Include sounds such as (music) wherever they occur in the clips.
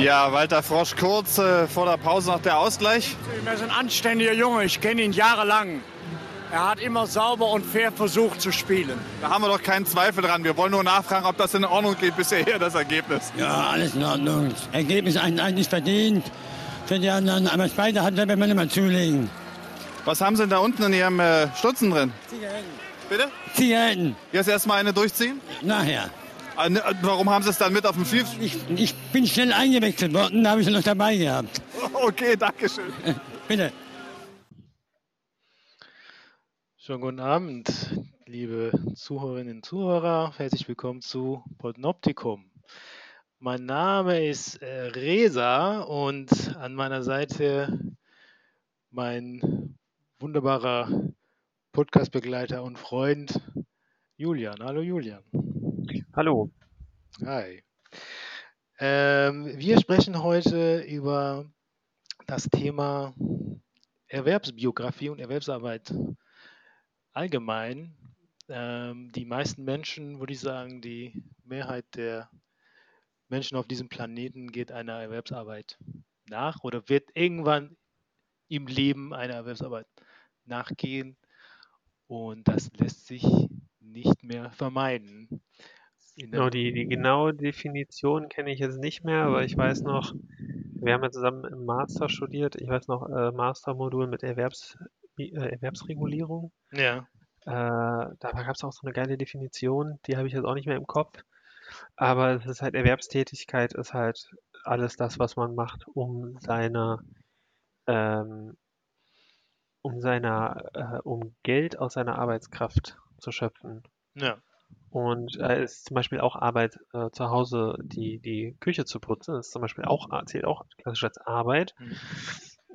Ja, Walter Frosch, kurz äh, vor der Pause noch der Ausgleich. Er ist ein anständiger Junge, ich kenne ihn jahrelang. Er hat immer sauber und fair versucht zu spielen. Da haben wir doch keinen Zweifel dran. Wir wollen nur nachfragen, ob das in Ordnung geht bisher hier, das Ergebnis. Ja, alles in Ordnung. Das Ergebnis eigentlich verdient. Für die anderen, aber beide hat wenn man immer zulegen. Was haben Sie denn da unten in Ihrem äh, Stutzen drin? Zigaretten. Bitte? Zigaretten. Jetzt erstmal eine durchziehen? Nachher. Ah, ne, Warum haben Sie es dann mit auf dem Field? Ich, ich bin schnell eingewechselt worden, da habe ich noch dabei gehabt. (laughs) Okay, danke schön. (laughs) Bitte. Schönen guten Abend, liebe Zuhörerinnen und Zuhörer. Herzlich willkommen zu Podnoptikum. Mein Name ist äh, Resa und an meiner Seite mein wunderbarer Podcast-Begleiter und Freund Julian. Hallo Julian. Hallo. Hi. Ähm, wir sprechen heute über das Thema Erwerbsbiografie und Erwerbsarbeit allgemein. Ähm, die meisten Menschen, würde ich sagen, die Mehrheit der Menschen auf diesem Planeten geht einer Erwerbsarbeit nach oder wird irgendwann im Leben einer Erwerbsarbeit nachgehen. Und das lässt sich nicht mehr vermeiden. Genau, die, die genaue Definition kenne ich jetzt nicht mehr, aber ich weiß noch, wir haben ja zusammen im Master studiert. Ich weiß noch, äh, Mastermodul mit Erwerbs, äh, Erwerbsregulierung. ja, Äh, da gab es auch so eine geile Definition, die habe ich jetzt auch nicht mehr im Kopf. Aber es ist halt Erwerbstätigkeit, ist halt alles das, was man macht, um seine, ähm, um seiner, äh, um Geld aus seiner Arbeitskraft zu schöpfen. ja, Und äh, ist zum Beispiel auch Arbeit äh, zu Hause, die, die Küche zu putzen, ist zum Beispiel auch, zählt auch klassisch als Arbeit, Mhm.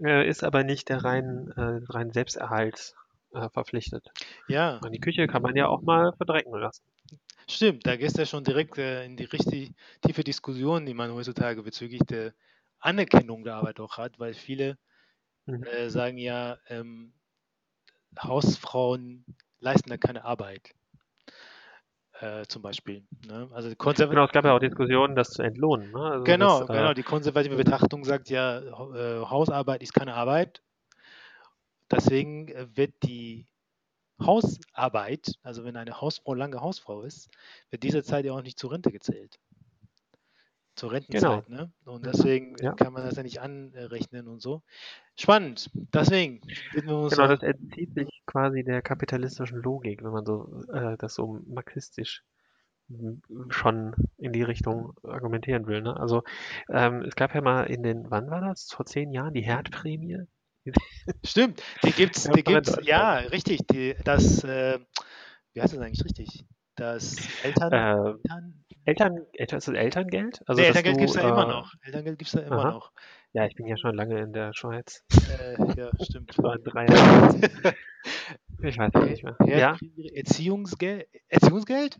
äh, ist aber nicht der reinen, äh, reinen Selbsterhalt äh, verpflichtet. ja. Und die Küche kann man ja auch mal verdrecken lassen. Stimmt, da gehst du ja schon direkt äh, in die richtig tiefe Diskussion, die man heutzutage bezüglich der Anerkennung der Arbeit auch hat, weil viele Mhm. äh, sagen ja, ähm, Hausfrauen leisten da keine Arbeit, äh, zum Beispiel. Ne? Also Genau, es gab ja auch Diskussionen, das zu entlohnen. Ne? Also Genau, das, äh, genau. Die konservative Betrachtung sagt ja, äh, Hausarbeit ist keine Arbeit. Deswegen äh, wird die Hausarbeit, also wenn eine Hausfrau lange Hausfrau ist, wird diese Zeit ja auch nicht zur Rente gezählt. Zur Rentenzeit, ne? Und deswegen Ja. kann man das ja nicht anrechnen und so. Spannend. Deswegen Genau, das entzieht sich quasi der kapitalistischen Logik, wenn man so äh, das so marxistisch m- schon in die Richtung argumentieren will. Ne? Also ähm, es gab ja mal in den, wann war das? Vor zehn Jahren die Herdprämie. (laughs) Stimmt, die gibt's, die gibt's, ja, richtig. Die, das, äh, wie heißt das eigentlich richtig? Das Eltern, Äh, Eltern, Eltern, Eltern, ist das Elterngeld? Also, nee, Elterngeld gibt es ja immer äh, noch. Elterngeld gibt ja immer aha. noch. Ja, ich bin ja schon lange in der Schweiz. Äh, ja, stimmt. Vor drei Jahren. Ich weiß nicht mehr. Ja, Ja, Erziehungsgeld? Erziehungsgeld?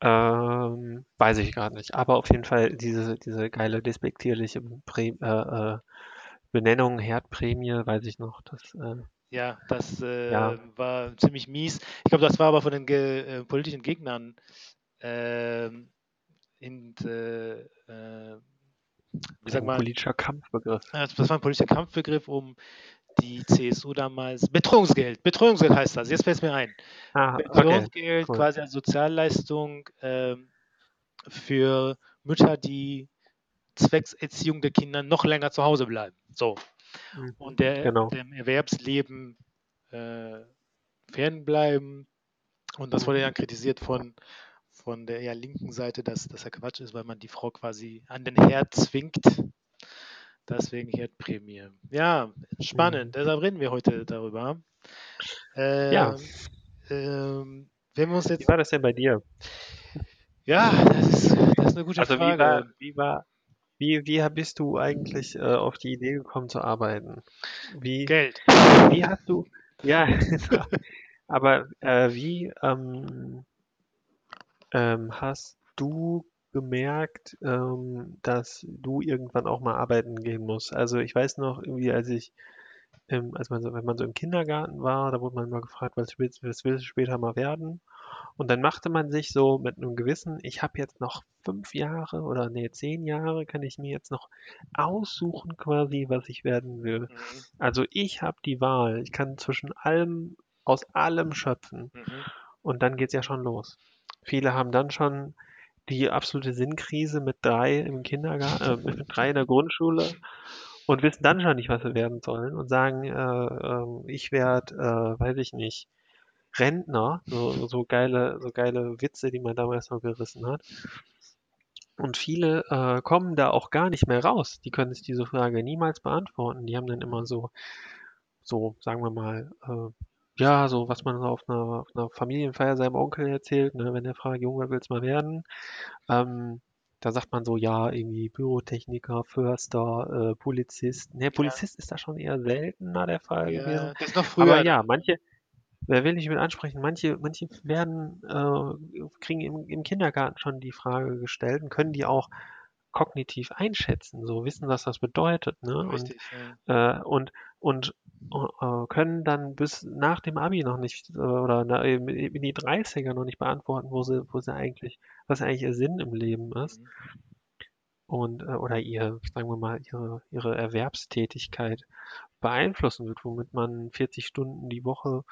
ähm, weiß ich gerade nicht. Aber auf jeden Fall diese, diese geile despektierliche Prä äh, äh, Benennung Herdprämie, weiß ich noch. Das, äh, Ja, das äh, Ja. war ziemlich mies. Ich glaube, das war aber von den ge äh, politischen Gegnern ähm, in, wie sag ein mal, politischer Kampfbegriff. das war ein politischer Kampfbegriff, um die CSU damals, Betreuungsgeld, Betreuungsgeld heißt das, jetzt fällt es mir ein. Ah, okay. Betreuungsgeld cool. quasi als Sozialleistung ähm, für Mütter, die zwecks Erziehung der Kinder noch länger zu Hause bleiben. So. Mhm. Und der, Genau. dem Erwerbsleben äh, fernbleiben. Und das wurde ja kritisiert von, von der eher linken Seite, dass das ja Quatsch ist, weil man die Frau quasi an den Herd zwingt. Deswegen Herdprämie. Ja, spannend. Mhm. Deshalb reden wir heute darüber. Ähm, Ja. Ähm, wenn wir uns Wie jetzt. war das denn bei dir? Ja, das ist, das ist eine gute Also wie Frage. war, wie war, wie, wie bist du eigentlich äh, auf die Idee gekommen zu arbeiten? Wie, Geld. wie hast du, ja, (laughs) aber äh, wie ähm, ähm, hast du gemerkt, ähm, dass du irgendwann auch mal arbeiten gehen musst? Also ich weiß noch, irgendwie als ich im, als man so, wenn man so im Kindergarten war, da wurde man immer gefragt, was willst, was willst du später mal werden? Und dann machte man sich so mit einem gewissen, ich habe jetzt noch fünf Jahre oder nee, zehn Jahre, kann ich mir jetzt noch aussuchen quasi, was ich werden will. Mhm. Also ich habe die Wahl, ich kann zwischen allem, aus allem schöpfen. Mhm. Und dann geht's ja schon los. Viele haben dann schon die absolute Sinnkrise mit drei im Kindergarten, äh, mit drei in der Grundschule und wissen dann schon nicht, was sie werden sollen und sagen, äh, ähm, ich werde, äh, weiß ich nicht, Rentner, so, so geile, so geile Witze, die man damals noch gerissen hat. Und viele äh, kommen da auch gar nicht mehr raus. Die können sich diese Frage niemals beantworten. Die haben dann immer so, so, sagen wir mal, äh, ja, so was man so auf einer, auf einer Familienfeier seinem Onkel erzählt, ne, wenn er fragt, Junge, wer will's mal werden? Ähm, da sagt man so, ja, irgendwie Bürotechniker, Förster, äh, Polizist. Ne, Polizist ist da schon eher seltener der Fall gewesen. Ja, das ist noch früher. Aber ja, manche, wer will ich mit ansprechen, manche, manche werden, äh, kriegen im, im Kindergarten schon die Frage gestellt und können die auch kognitiv einschätzen, so wissen, was das bedeutet, ne? Und, Richtig, ja. äh, und, und äh, können dann bis nach dem Abi noch nicht äh, oder na, in die 30er noch nicht beantworten, wo sie, wo sie eigentlich, was eigentlich ihr Sinn im Leben ist. Mhm. Und, äh, oder ihr, sagen wir mal, ihre, ihre Erwerbstätigkeit beeinflussen wird, womit man 40 Stunden die Woche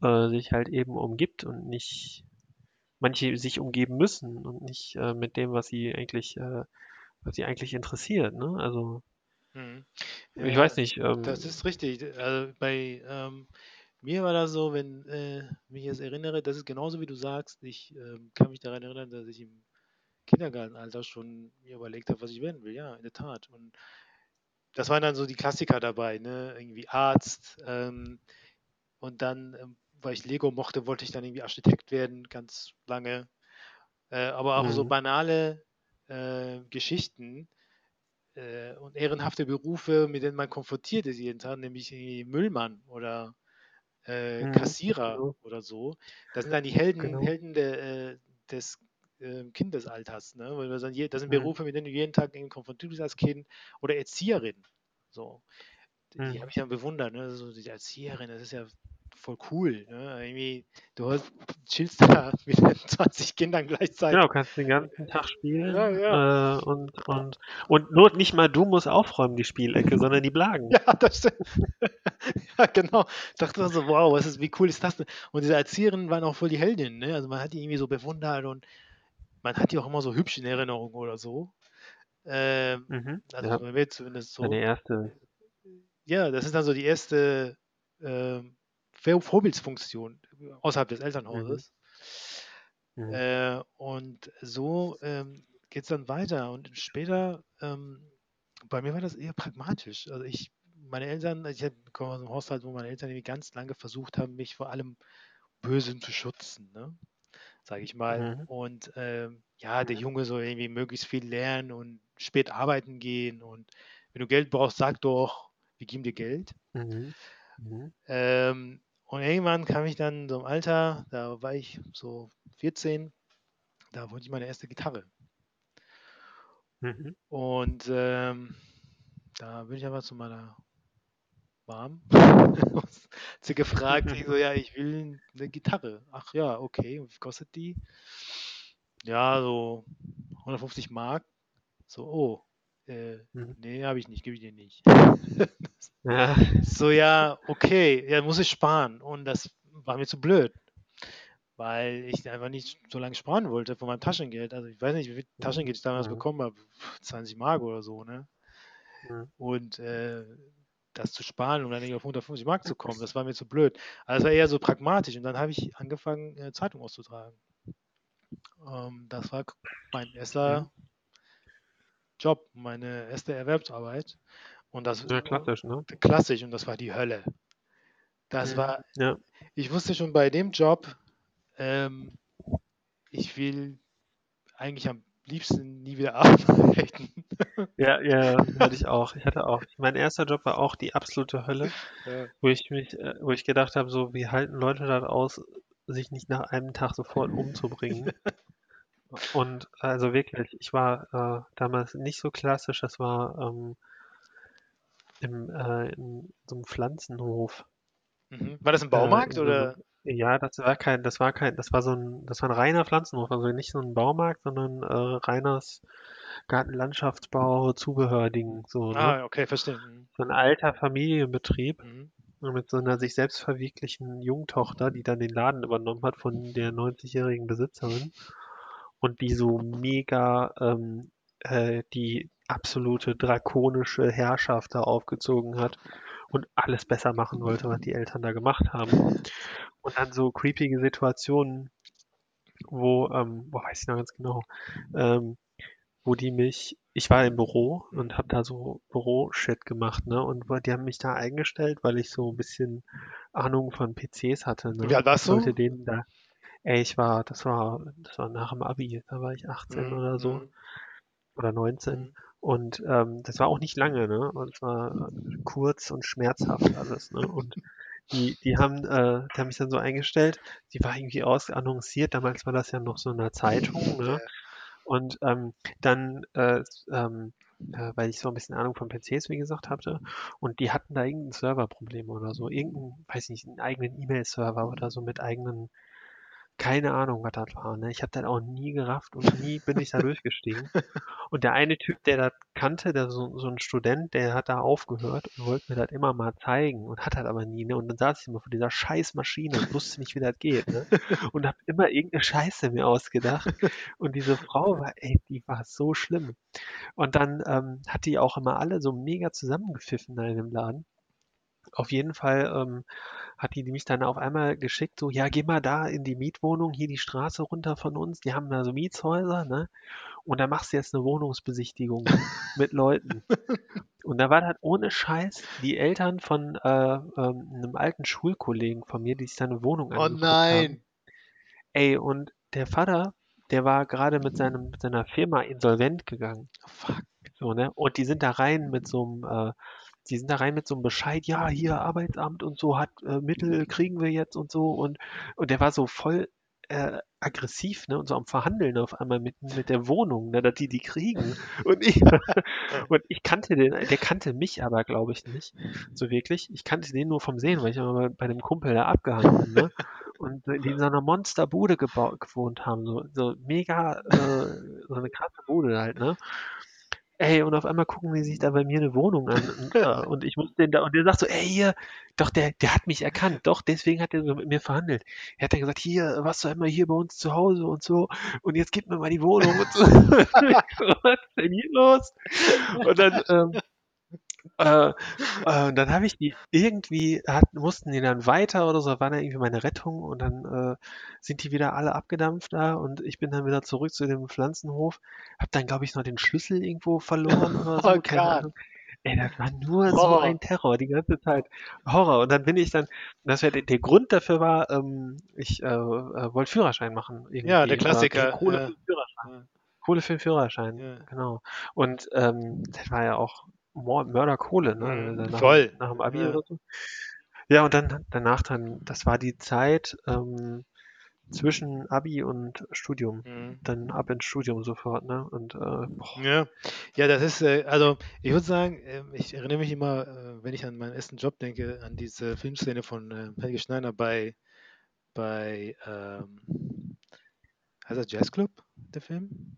äh, sich halt eben umgibt und nicht manche sich umgeben müssen und nicht äh, mit dem, was sie eigentlich, äh, was sie eigentlich interessiert, ne? Also Mhm. ich Ja, weiß nicht, ähm, Das ist richtig. Also bei ähm, mir war das so, wenn äh, mich jetzt erinnere, das ist genauso wie du sagst. Ich ähm, kann mich daran erinnern, dass ich im Kindergartenalter schon mir überlegt habe, was ich werden will. Ja, in der Tat. Und das waren dann so die Klassiker dabei, ne? Irgendwie Arzt. Ähm, und dann, ähm, weil ich Lego mochte, wollte ich dann irgendwie Architekt werden, ganz lange. Äh, aber auch so Mhm. banale äh, Geschichten äh, und ehrenhafte Berufe, mit denen man konfrontiert ist jeden Tag, nämlich Müllmann oder äh, Mhm, Kassierer genau. oder so. Das sind dann die Helden, Genau. Helden der, äh, des äh, Kindesalters. Ne? Weil das sind Mhm. Berufe, mit denen du jeden Tag konfrontiert bist als Kind oder Erzieherin. So. Die, Mhm. habe ich dann bewundert. Ne? So die Erzieherin, das ist ja voll cool. Ne? Irgendwie, du hast, chillst (laughs) da mit 20 Kindern gleichzeitig. Genau, kannst den ganzen Tag spielen Ja, ja. Äh, und, und, und nur nicht mal du musst aufräumen, die Spielecke, sondern die Blagen. (laughs) Ja, das stimmt. (laughs) ja, genau. Ich dachte so, wow, was ist, wie cool ist das denn? Und diese Erzieherinnen waren auch voll die Heldinnen, ne? Also man hat die irgendwie so bewundert und man hat die auch immer so hübsch in Erinnerung oder so. Ähm, Mhm. also Ja, zumindest so. deine erste. Ja, das ist dann so die erste ähm, Vorbildsfunktion außerhalb des Elternhauses. Mhm. Äh, und so ähm, geht es dann weiter. Und später, ähm, bei mir war das eher pragmatisch. Also ich, meine Eltern, ich hab- komme aus einem Haushalt, wo meine Eltern irgendwie ganz lange versucht haben, mich vor allem Bösen zu schützen, ne? Sage ich mal. Mhm. Und ähm, ja, der Junge soll irgendwie möglichst viel lernen und spät arbeiten gehen. Und wenn du Geld brauchst, sag doch, wir geben dir Geld. Mhm. Mhm. Ähm, und irgendwann kam ich dann so im Alter, da war ich so 14, da wollte ich meine erste Gitarre. Mhm. Und ähm, da bin ich einfach zu meiner Mom. (laughs) sie gefragt, ich so, (laughs) ja, ich will eine Gitarre. Ach ja, okay, und wie kostet die? Ja, so 150 Mark. So, oh, äh, Mhm. nee, habe ich nicht, gebe ich dir nicht. (laughs) Ja. So, ja, okay, ja, muss ich sparen. Und das war mir zu blöd, weil ich einfach nicht so lange sparen wollte von meinem Taschengeld. Also ich weiß nicht, wie viel Taschengeld ich damals Mhm. bekommen habe, 20 Mark oder so, ne? Mhm. Und äh, das zu sparen und dann auf 150 Mark zu kommen, (laughs) das war mir zu blöd. Also es war eher so pragmatisch. Und dann habe ich angefangen, äh, Zeitung auszutragen. Ähm, das war mein erster Job, meine erste Erwerbsarbeit. Und das Sehr klassisch, ne? klassisch und das war die Hölle. Das Mhm. war, Ja. ich wusste schon bei dem Job, ähm, ich will eigentlich am liebsten nie wieder (laughs) arbeiten. Ja, ja, hatte ich auch. Ich hatte auch. Mein erster Job war auch die absolute Hölle, Ja. wo ich mich, äh, wo ich gedacht habe, so, wie halten Leute das aus, sich nicht nach einem Tag sofort umzubringen? (laughs) Und also wirklich, ich war äh, damals nicht so klassisch. Das war, ähm, im, äh, in so einem Pflanzenhof. Mhm. War das ein Äh, Baumarkt so oder? ja, das war kein, das war kein, das war so ein, das war ein reiner Pflanzenhof, also nicht so ein Baumarkt, sondern äh, reines Gartenlandschaftsbau, Zubehörding, so, ne? Ah, okay, verstehe. Mhm. So ein alter Familienbetrieb Mhm. mit so einer sich selbst verwirklichen Jungtochter, die dann den Laden übernommen hat von der 90-jährigen Besitzerin und die so mega ähm, äh, die absolute drakonische Herrschaft da aufgezogen hat und alles besser machen wollte, was die Eltern da gemacht haben. Und dann so creepige Situationen, wo, ähm, wo weiß ich noch ganz genau, ähm, wo die mich, ich war im Büro und habe da so Büro-Shit gemacht, ne? Und die haben mich da eingestellt, weil ich so ein bisschen Ahnung von PCs hatte, ne? Wie alt warst Ich sollte du? denen da, ey, ich war, das war, das war nach dem Abi, da war ich 18 Mhm, oder so mhm, oder 19. mhm. Und ähm, das war auch nicht lange, ne? Und es war äh, kurz und schmerzhaft alles, ne? Und die, die haben, äh, die haben mich dann so eingestellt, die war irgendwie ausannonciert, damals war das ja noch so in der Zeitung, ne? Und ähm, dann, äh, ähm, äh, weil ich so ein bisschen Ahnung von PCs, wie gesagt, hatte, und die hatten da irgendein Serverproblem oder so, irgendein, weiß nicht, einen eigenen E-Mail-Server oder so mit eigenen, keine Ahnung, was das war, ne? Ich habe das auch nie gerafft und nie bin ich da durchgestiegen. (laughs) Und der eine Typ, der das kannte, der so, so ein Student, der hat da aufgehört und wollte mir das immer mal zeigen und hat das aber nie, ne? Und dann saß ich immer vor dieser scheiß Maschine und wusste nicht, wie das geht, ne? (laughs) Und hab immer irgendeine Scheiße mir ausgedacht. Und diese Frau war, ey, die war so schlimm. Und dann ähm, hat die auch immer alle so mega zusammengepfiffen da in dem Laden. Auf jeden Fall ähm, hat die mich dann auf einmal geschickt, so, ja, geh mal da in die Mietwohnung, hier die Straße runter von uns, die haben da so Mietshäuser, ne? Und da machst du jetzt eine Wohnungsbesichtigung (laughs) mit Leuten. Und da war das ohne Scheiß die Eltern von äh, ähm, einem alten Schulkollegen von mir, die sich da eine Wohnung Oh angeguckt haben. nein. Ey, und der Vater, der war gerade mit seinem, mit seiner Firma insolvent gegangen. Fuck. So, ne? Und die sind da rein mit so einem, äh, die sind da rein mit so einem Bescheid, ja, hier Arbeitsamt und so hat äh, Mittel kriegen wir jetzt und so und und der war so voll äh, aggressiv, ne, und so am Verhandeln auf einmal mit mit der Wohnung, ne, dass die die kriegen und ich (laughs) und ich kannte den, der kannte mich aber, glaube ich, nicht so wirklich. Ich kannte den nur vom Sehen, weil ich immer bei, dem Kumpel da abgehangen bin, ne? Und in so einer Monsterbude gewohnt haben, so, so mega, äh, so eine krasse Bude halt, ne? Ey, und auf einmal gucken die sich da bei mir eine Wohnung an und, (laughs) äh, und ich muss den da, und der sagt so, ey, hier, doch, der, der hat mich erkannt, doch, deswegen hat er so mit mir verhandelt. Er hat dann gesagt, hier, warst du einmal hier bei uns zu Hause und so, und jetzt gib mir mal die Wohnung und so. (laughs) (laughs) Was ist denn hier los? Und dann, ähm, äh, äh, und dann habe ich die irgendwie, hat, mussten die dann weiter oder so, war dann irgendwie meine Rettung und dann äh, sind die wieder alle abgedampft da und ich bin dann wieder zurück zu dem Pflanzenhof, hab dann, glaube ich, noch den Schlüssel irgendwo verloren (laughs) oder so, Oh keine. Ahnung. Ey, das war nur so Horror. ein Terror die ganze Zeit. Horror. Und dann bin ich dann, das wär, der, der Grund dafür war, ähm, ich äh, äh, wollte Führerschein machen. Irgendwie, Ja, der Klassiker, Kohle ja. für den Führerschein. Ja. Kohle für den Führerschein, Ja. genau. Und ähm, das war ja auch Mörderkohle, ne? Mhm, Nach, voll. Nach dem Abi Ja. oder so. Ja, und dann danach dann, das war die Zeit ähm, zwischen Abi und Studium. Mhm. Dann ab ins Studium sofort, ne? Und äh, Ja, ja, das ist, äh, also ich würde sagen, ähm, ich erinnere mich immer, äh, wenn ich an meinen ersten Job denke, an diese Filmszene von äh, Helge Schneider bei, bei, ähm, heißt das Jazzclub, der Film?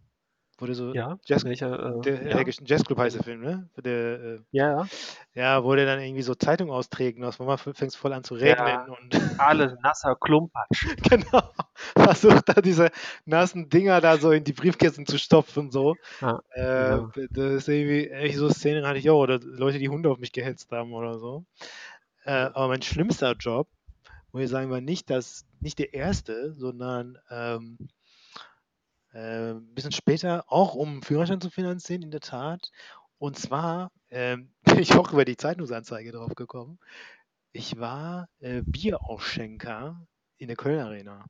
Wurde so, ja, Jazz, welcher, äh, der ja, Jazzclub heißt der Film, ne? Der, äh, ja, ja. ja, wo der dann irgendwie so Zeitung austrägt und auf einmal fängt voll an zu regnen Ja. und Alles (laughs) nasser Klumpatsch. (laughs) genau, versucht da diese nassen Dinger da so in die Briefkästen zu stopfen, so. Ja, Äh, genau. das ist irgendwie, echt so Szenen hatte ich auch, oder Leute, die Hunde auf mich gehetzt haben oder so. Äh, aber mein schlimmster Job, muss ich sagen, war nicht das, nicht der erste, sondern ähm, äh, ein bisschen später, auch um Führerschein zu finanzieren, in der Tat. Und zwar ähm, (laughs) bin ich auch über die Zeitungsanzeige drauf gekommen. Ich war äh, Bierausschenker in der Köln Arena.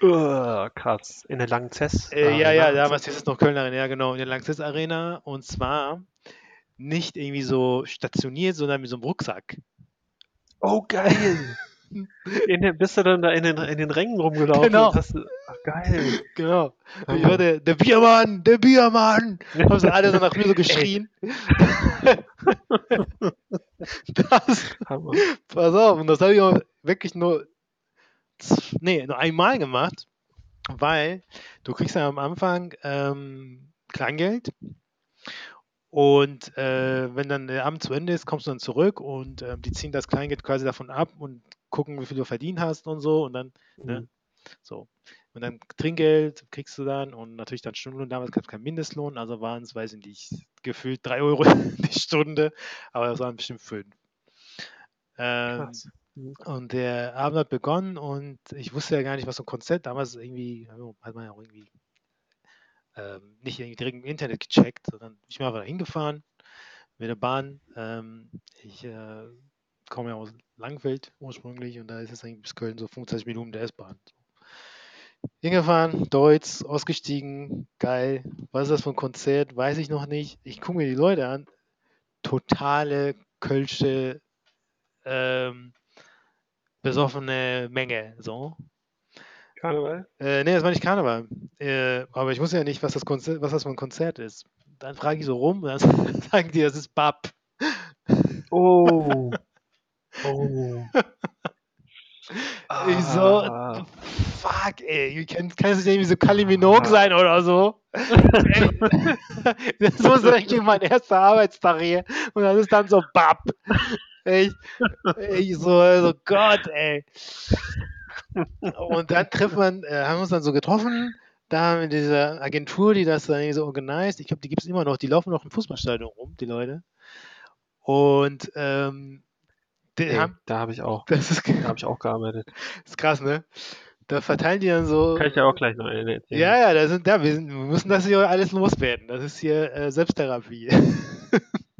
Uh, krass. In der Langzess. Äh, ja, ja, damals hieß es noch Köln Arena, ja genau, in der Lanxess Arena. Und zwar nicht irgendwie so stationiert, sondern mit so einem Rucksack. Oh, geil. (laughs) In bist du dann da in den, in den Rängen rumgelaufen? Genau. Hast ach, geil. Genau. Ich war der, der Biermann, der Biermann. Haben sie alle so nach mir so (laughs) geschrien. (laughs) das, Hammer. pass auf, und das habe ich auch wirklich nur, nee, nur einmal gemacht, weil du kriegst ja am Anfang ähm, Kleingeld und äh, wenn dann der Abend zu Ende ist, kommst du dann zurück und ähm, die ziehen das Kleingeld quasi davon ab und gucken, wie viel du verdient hast und so und dann Ne? Mhm. So. Und dann Trinkgeld kriegst du dann und natürlich dann Stundenlohn. Damals gab es keinen Mindestlohn, also waren es, weiß ich nicht, gefühlt 3 Euro (laughs) die Stunde, aber das waren bestimmt 5. Ähm. Mhm. und der Abend hat begonnen und ich wusste ja gar nicht, was so ein Konzert damals irgendwie, hat man ja auch irgendwie ähm, nicht irgendwie direkt im Internet gecheckt, sondern ich bin einfach da hingefahren mit der Bahn. Ähm, ich äh, komme ja aus Langfeld ursprünglich und da ist es eigentlich bis Köln so 25 Minuten der S-Bahn. Hingefahren, Deutsch, ausgestiegen, geil. Was ist das für ein Konzert? Weiß ich noch nicht. Ich gucke mir die Leute an. Totale kölsche, ähm, besoffene Menge. So. Karneval? Äh, nee, das war nicht Karneval. Äh, aber ich wusste ja nicht, was das, Konzert, was das für ein Konzert ist. Dann frage ich so rum und dann (laughs) sagen die, das ist Bab. Oh. Oh. Ich so, Ah. fuck, ey, kann, kann es nicht irgendwie so Kylie Minogue sein oder so? (laughs) Das muss eigentlich mein erster Arbeitstag hier. Und das ist dann so Bab. Ich, ich so, also Gott, ey. Und dann trifft man, äh, haben wir uns dann so getroffen. Da haben wir diese Agentur, die das dann so organisiert. Ich glaube, die gibt es immer noch. Die laufen noch im Fußballstadion rum, die Leute. Und ähm, Ey, haben, da habe ich auch, das ist, da habe ich auch gearbeitet. ist krass, ne? Da verteilen die dann so. Kann ich ja auch gleich noch erzählen. Ja, ja, da sind, ja wir, sind, wir müssen das hier alles loswerden. Das ist hier äh, Selbsttherapie. (laughs)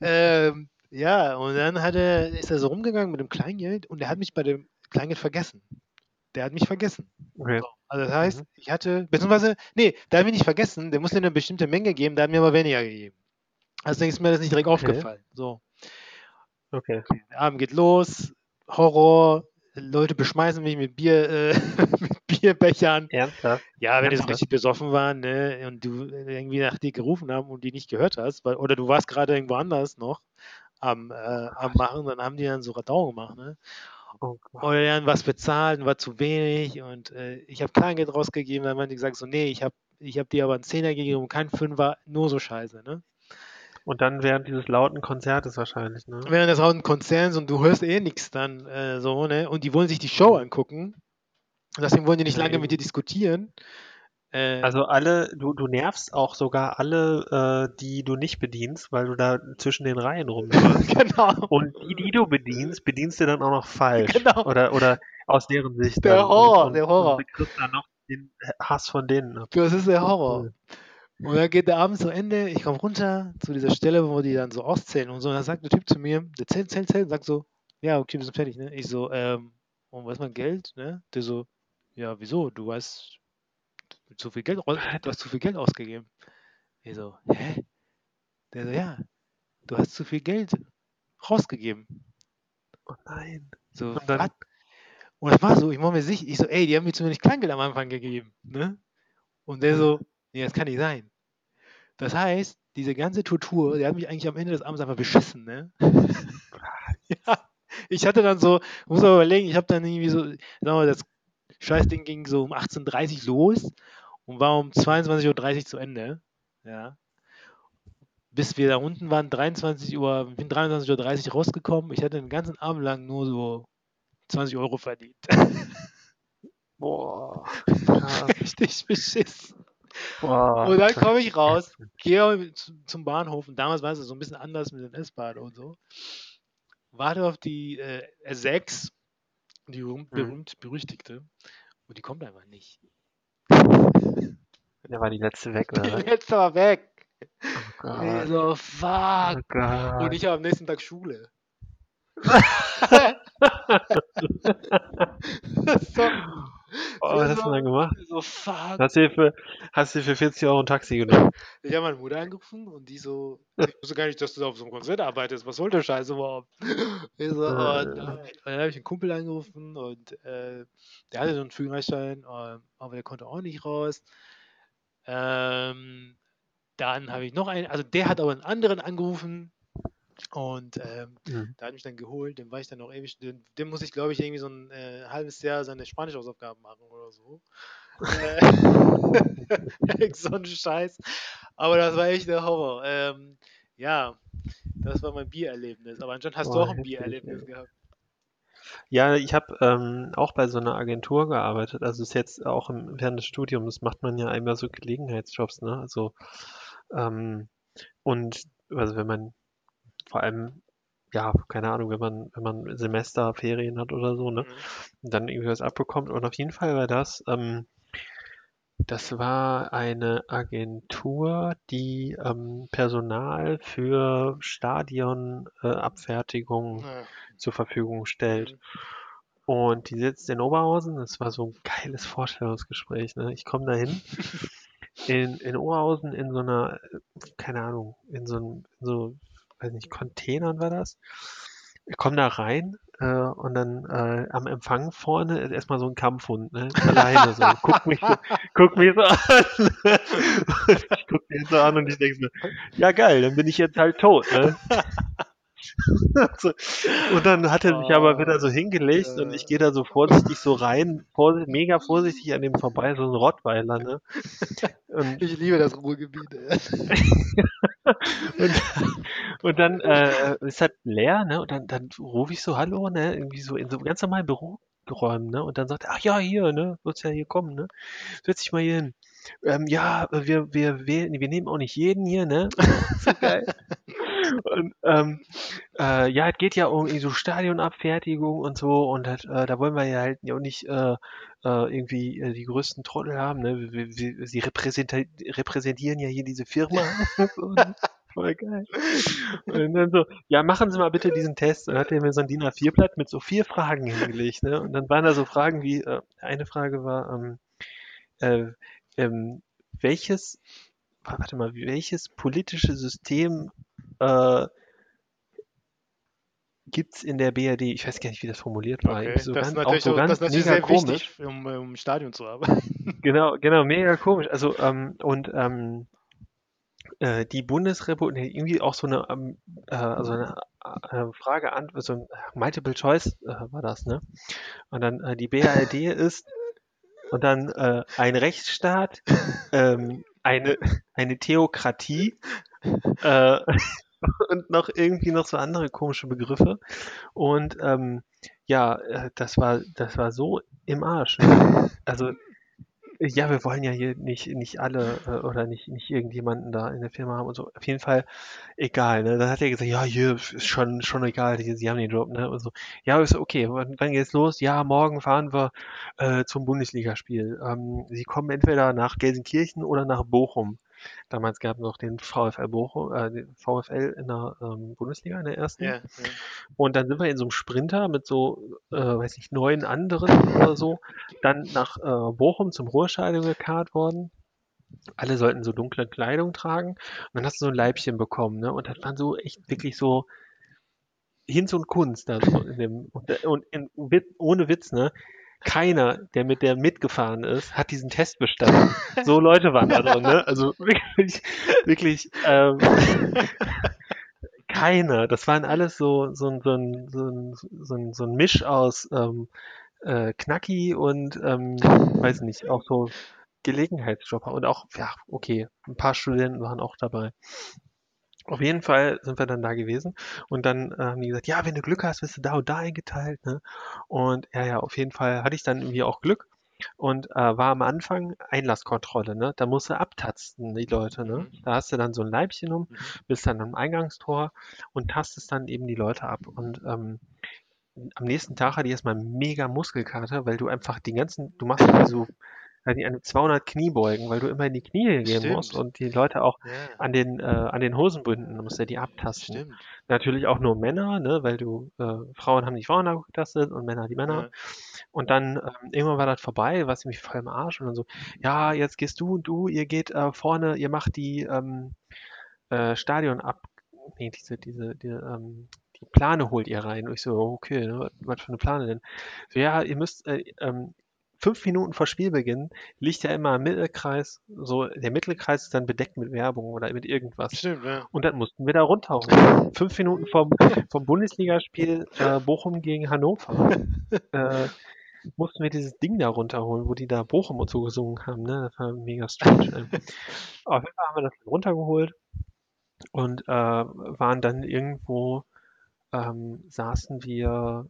ähm, ja, und dann hat er, ist er so rumgegangen mit dem Kleingeld und er hat mich bei dem Kleingeld vergessen. Der hat mich vergessen. Okay. Also das heißt, Mhm. ich hatte, beziehungsweise, nee, der hat mich nicht vergessen, der musste eine bestimmte Menge geben, der hat mir aber weniger gegeben. Also ist mir das nicht direkt Okay. aufgefallen. So, Okay. der Abend geht los, Horror, Leute beschmeißen mich mit Bier, äh, (laughs) mit Bierbechern. Ernsthaft? Ja, wenn die so richtig besoffen waren, ne, und du irgendwie nach dir gerufen haben und die nicht gehört hast, weil, oder du warst gerade irgendwo anders noch am, äh, am Machen, dann haben die dann so Radau gemacht, ne? Oh. Oder dann was bezahlt und war zu wenig und äh, ich habe Kleingeld rausgegeben, dann haben die gesagt so, nee, ich habe ich hab dir aber einen Zehner gegeben und kein Fünfer, nur so scheiße, ne? Und dann während dieses lauten Konzertes wahrscheinlich, ne? Während des Hauten Konzerns und du hörst eh nichts dann äh, so, ne? Und die wollen sich die Show angucken. Deswegen wollen die nicht Ja, lange eben. mit dir diskutieren. Äh, Also alle, du, du nervst auch sogar alle, äh, die du nicht bedienst, weil du da zwischen den Reihen (laughs) rumläufst. genau. Und die, die du bedienst, bedienst du dann auch noch falsch. Genau. Oder, oder aus deren Sicht. Der dann. Horror, und, der Horror. Und du kriegst dann noch den Hass von denen. Das ist der Horror. Und dann geht der Abend zu Ende, ich komme runter zu dieser Stelle, wo die dann so auszählen und so. Und dann sagt der Typ zu mir, der zählt, zählt, zählt und sagt so, ja, okay, wir sind fertig, ne? Ich so, ähm, und was ist mein Geld, ne? Der so, ja, wieso? Du hast zu viel Geld, du hast zu viel Geld ausgegeben. Ich so, hä? Der so, ja, du hast zu viel Geld rausgegeben. Oh nein. So, Und dann-? Und das war so, ich mache mir sicher, ich so, ey, die haben mir zu wenig Kleingeld am Anfang gegeben, ne? Und der so, nee, das kann nicht sein. Das heißt, diese ganze Tortur, der hat mich eigentlich am Ende des Abends einfach beschissen, ne? (laughs) ja, ich hatte dann so, muss aber überlegen, ich habe dann irgendwie so, sagen wir mal, das Scheißding ging so um 18.30 Uhr los und war um 22.30 Uhr zu Ende, ja. Bis wir da unten waren, 23 Uhr, ich bin 23.30 Uhr rausgekommen. Ich hatte den ganzen Abend lang nur so 20 Euro verdient. (laughs) Boah. (laughs) Richtig beschissen. Boah. Und dann komme ich raus, gehe zu- zum Bahnhof und damals war es so ein bisschen anders mit den S-Bahn und so. Warte auf die äh, R6, die berühmt, Mhm. berühmt berüchtigte, und die kommt einfach nicht. Der war die letzte weg, (laughs) Die oder? was? letzte war weg. Oh Gott. so, Oh fuck. Gott. Und ich habe am nächsten Tag Schule. (laughs) (laughs) so, Oh, was hast du dann gemacht? So, fuck. Hast du dir für, hast du für 40 Euro ein Taxi genommen? Ich habe meine Mutter angerufen und die so, ich wusste gar nicht, dass du auf so einem Konzert arbeitest. Was soll der Scheiß überhaupt? Ich so, oh, Äh. Und dann habe ich einen Kumpel angerufen und äh, der hatte so einen Führerschein, äh, aber der konnte auch nicht raus. Ähm, dann habe ich noch einen, also der hat aber einen anderen angerufen und ähm, Mhm. da hat mich dann geholt, den war ich dann noch ewig, den, dem muss ich glaube ich irgendwie so ein äh, halbes Jahr seine Spanisch-Hausaufgaben machen oder so. Äh, (laughs) so ein Scheiß. Aber das war echt der Horror. Ähm, ja, das war mein Biererlebnis. Aber anscheinend hast du Boah, auch ein Biererlebnis gehabt. Ja, ich habe ähm, auch bei so einer Agentur gearbeitet. Also ist jetzt auch im, während des Studiums macht man ja einmal so Gelegenheitsjobs, ne? Also ähm, und also wenn man vor allem ja, keine Ahnung, wenn man wenn man Semesterferien hat oder so, ne? Mhm. Und dann irgendwie was abbekommt. Und auf jeden Fall war das ähm, das war eine Agentur, die ähm, Personal für Stadionabfertigung äh, Ja. zur Verfügung stellt. Mhm. Und die sitzt in Oberhausen. Das war so ein geiles Vorstellungsgespräch. Ne? Ich komme da hin, (laughs) in, in Oberhausen in so einer, äh, keine Ahnung, in so einem, in so, weiß nicht, Containern war das. Ich komme da rein äh, und dann äh, am Empfang vorne ist erstmal so ein Kampfhund, ne? Alleine so. (laughs) Guckt mich so, guckt mich so (laughs) an. Ich guck mich so an und ich denke so, ja geil, dann bin ich jetzt halt tot, ne? (laughs) so. Und dann hat er sich aber wieder so hingelegt und ich gehe da so vorsichtig so rein, vorsicht, mega vorsichtig an dem vorbei, so ein Rottweiler, ne? Und, Ich liebe das Ruhrgebiet. (laughs) und, und dann äh, ist halt leer, ne? Und dann, dann rufe ich so Hallo, ne? Irgendwie so in so ganz normalen Büroräumen, ne? Und dann sagt er, ach ja, hier, ne? Wird's ja hier kommen, ne? Setz dich mal hier hin. Ähm, ja, wir, wir, wir, wir nehmen auch nicht jeden hier, ne? (laughs) so geil. Und ähm, äh, ja, es geht ja um so Stadionabfertigung und so und das, äh, da wollen wir ja halt auch nicht äh, äh, irgendwie äh, die größten Trottel haben, ne? Wir, wir, sie repräsenti repräsentieren ja hier diese Firma. (laughs) So, Voll geil. Und dann so, ja, machen Sie mal bitte diesen Test. Und dann hat er mir so ein DIN A4-Blatt mit so vier Fragen hingelegt, ne? Und dann waren da so Fragen wie, äh, eine Frage war, ähm, äh, ähm, welches, warte mal, welches politische System äh, gibt es in der BRD? Ich weiß gar nicht, wie das formuliert war. Okay, so das ist ganz, auch natürlich, so so, das ganz ist natürlich mega sehr komisch. wichtig, um, um im Stadion zu arbeiten. (laughs) Genau, genau, mega komisch. Also, ähm, und ähm, äh, die Bundesrepublik, irgendwie auch so eine, ähm, äh, also eine äh, Frage an, so ein Multiple Choice äh, war das, ne? Und dann äh, die BRD ist und dann äh, ein Rechtsstaat, (laughs) ähm, eine, eine Theokratie äh, und noch irgendwie noch so andere komische Begriffe. Und ähm, ja, äh, das war, das war so im Arsch. Ne? Also ja, wir wollen ja hier nicht, nicht alle äh, oder nicht, nicht irgendjemanden da in der Firma haben und so. Auf jeden Fall egal, ne? Dann hat er gesagt, ja, hier ist schon, schon egal, die, sie haben den Job, ne? Und so, ja, ist okay, wann, wann geht's los? Ja, morgen fahren wir äh, zum Bundesligaspiel. Ähm, sie kommen entweder nach Gelsenkirchen oder nach Bochum. Damals gab es noch den VfL Bochum, äh, den VfL in der ähm, Bundesliga, in der ersten. Ja, ja. Und dann sind wir in so einem Sprinter mit so, äh, weiß nicht, neun anderen oder so, dann nach äh, Bochum zum Ruhrstadion gekarrt worden. Alle sollten so dunkle Kleidung tragen. Und dann hast du so ein Leibchen bekommen, ne? Und das waren so echt wirklich so Hinz und Kunst da so in dem, und, und in, ohne Witz, ne? Keiner, der mit der mitgefahren ist, hat diesen Test bestanden. So Leute waren da drin, ne? (laughs) Also wirklich, wirklich, ähm, keiner. Das waren alles so, so, ein- so, ein, so, ein, so, ein, so ein Misch aus ähm, äh, Knacki und, ähm, weiß nicht, auch so Gelegenheitsjobber und auch, ja, okay, ein paar Studenten waren auch dabei. Auf jeden Fall sind wir dann da gewesen und dann äh, haben die gesagt, ja, wenn du Glück hast, wirst du da und da eingeteilt, ne? Und ja, ja, auf jeden Fall hatte ich dann irgendwie auch Glück und äh, war am Anfang Einlasskontrolle, ne? Da musst du abtasten, die Leute, ne? Mhm. Da hast du dann so ein Leibchen um, Mhm. bist dann am Eingangstor und tastest dann eben die Leute ab. Und ähm, am nächsten Tag hatte ich erstmal mega Muskelkater, weil du einfach den ganzen, du machst so die eine 200 Kniebeugen, weil du immer in die Knie gehen musst Stimmt. und die Leute auch Ja, an den, äh, an den Hosenbünden, du musst ja die abtasten. stimmt. Natürlich auch nur Männer, ne, weil du, äh, Frauen haben die Frauen abgetastet und Männer die Männer. Ja. Und dann ähm, irgendwann war das vorbei, was mich voll im Arsch und dann so, ja, jetzt gehst du und du, ihr geht äh, vorne, ihr macht die ähm, äh, Stadion ab, nee, diese, diese, die, ähm, die Plane holt ihr rein. Und ich so, okay, ne, was, was für eine Plane denn? So, ja, ihr müsst äh, ähm, fünf Minuten vor Spielbeginn liegt ja immer im Mittelkreis, so der Mittelkreis ist dann bedeckt mit Werbung oder mit irgendwas. Stimmt, ja. Und dann mussten wir da runterholen. (laughs) Fünf Minuten vom, vom Bundesligaspiel äh, Bochum gegen Hannover. (laughs) Äh, mussten wir dieses Ding da runterholen, wo die da Bochum und so gesungen haben. Ne? Das war mega strange. (laughs) Auf jeden Fall haben wir das runtergeholt und äh, waren dann irgendwo, ähm, saßen wir,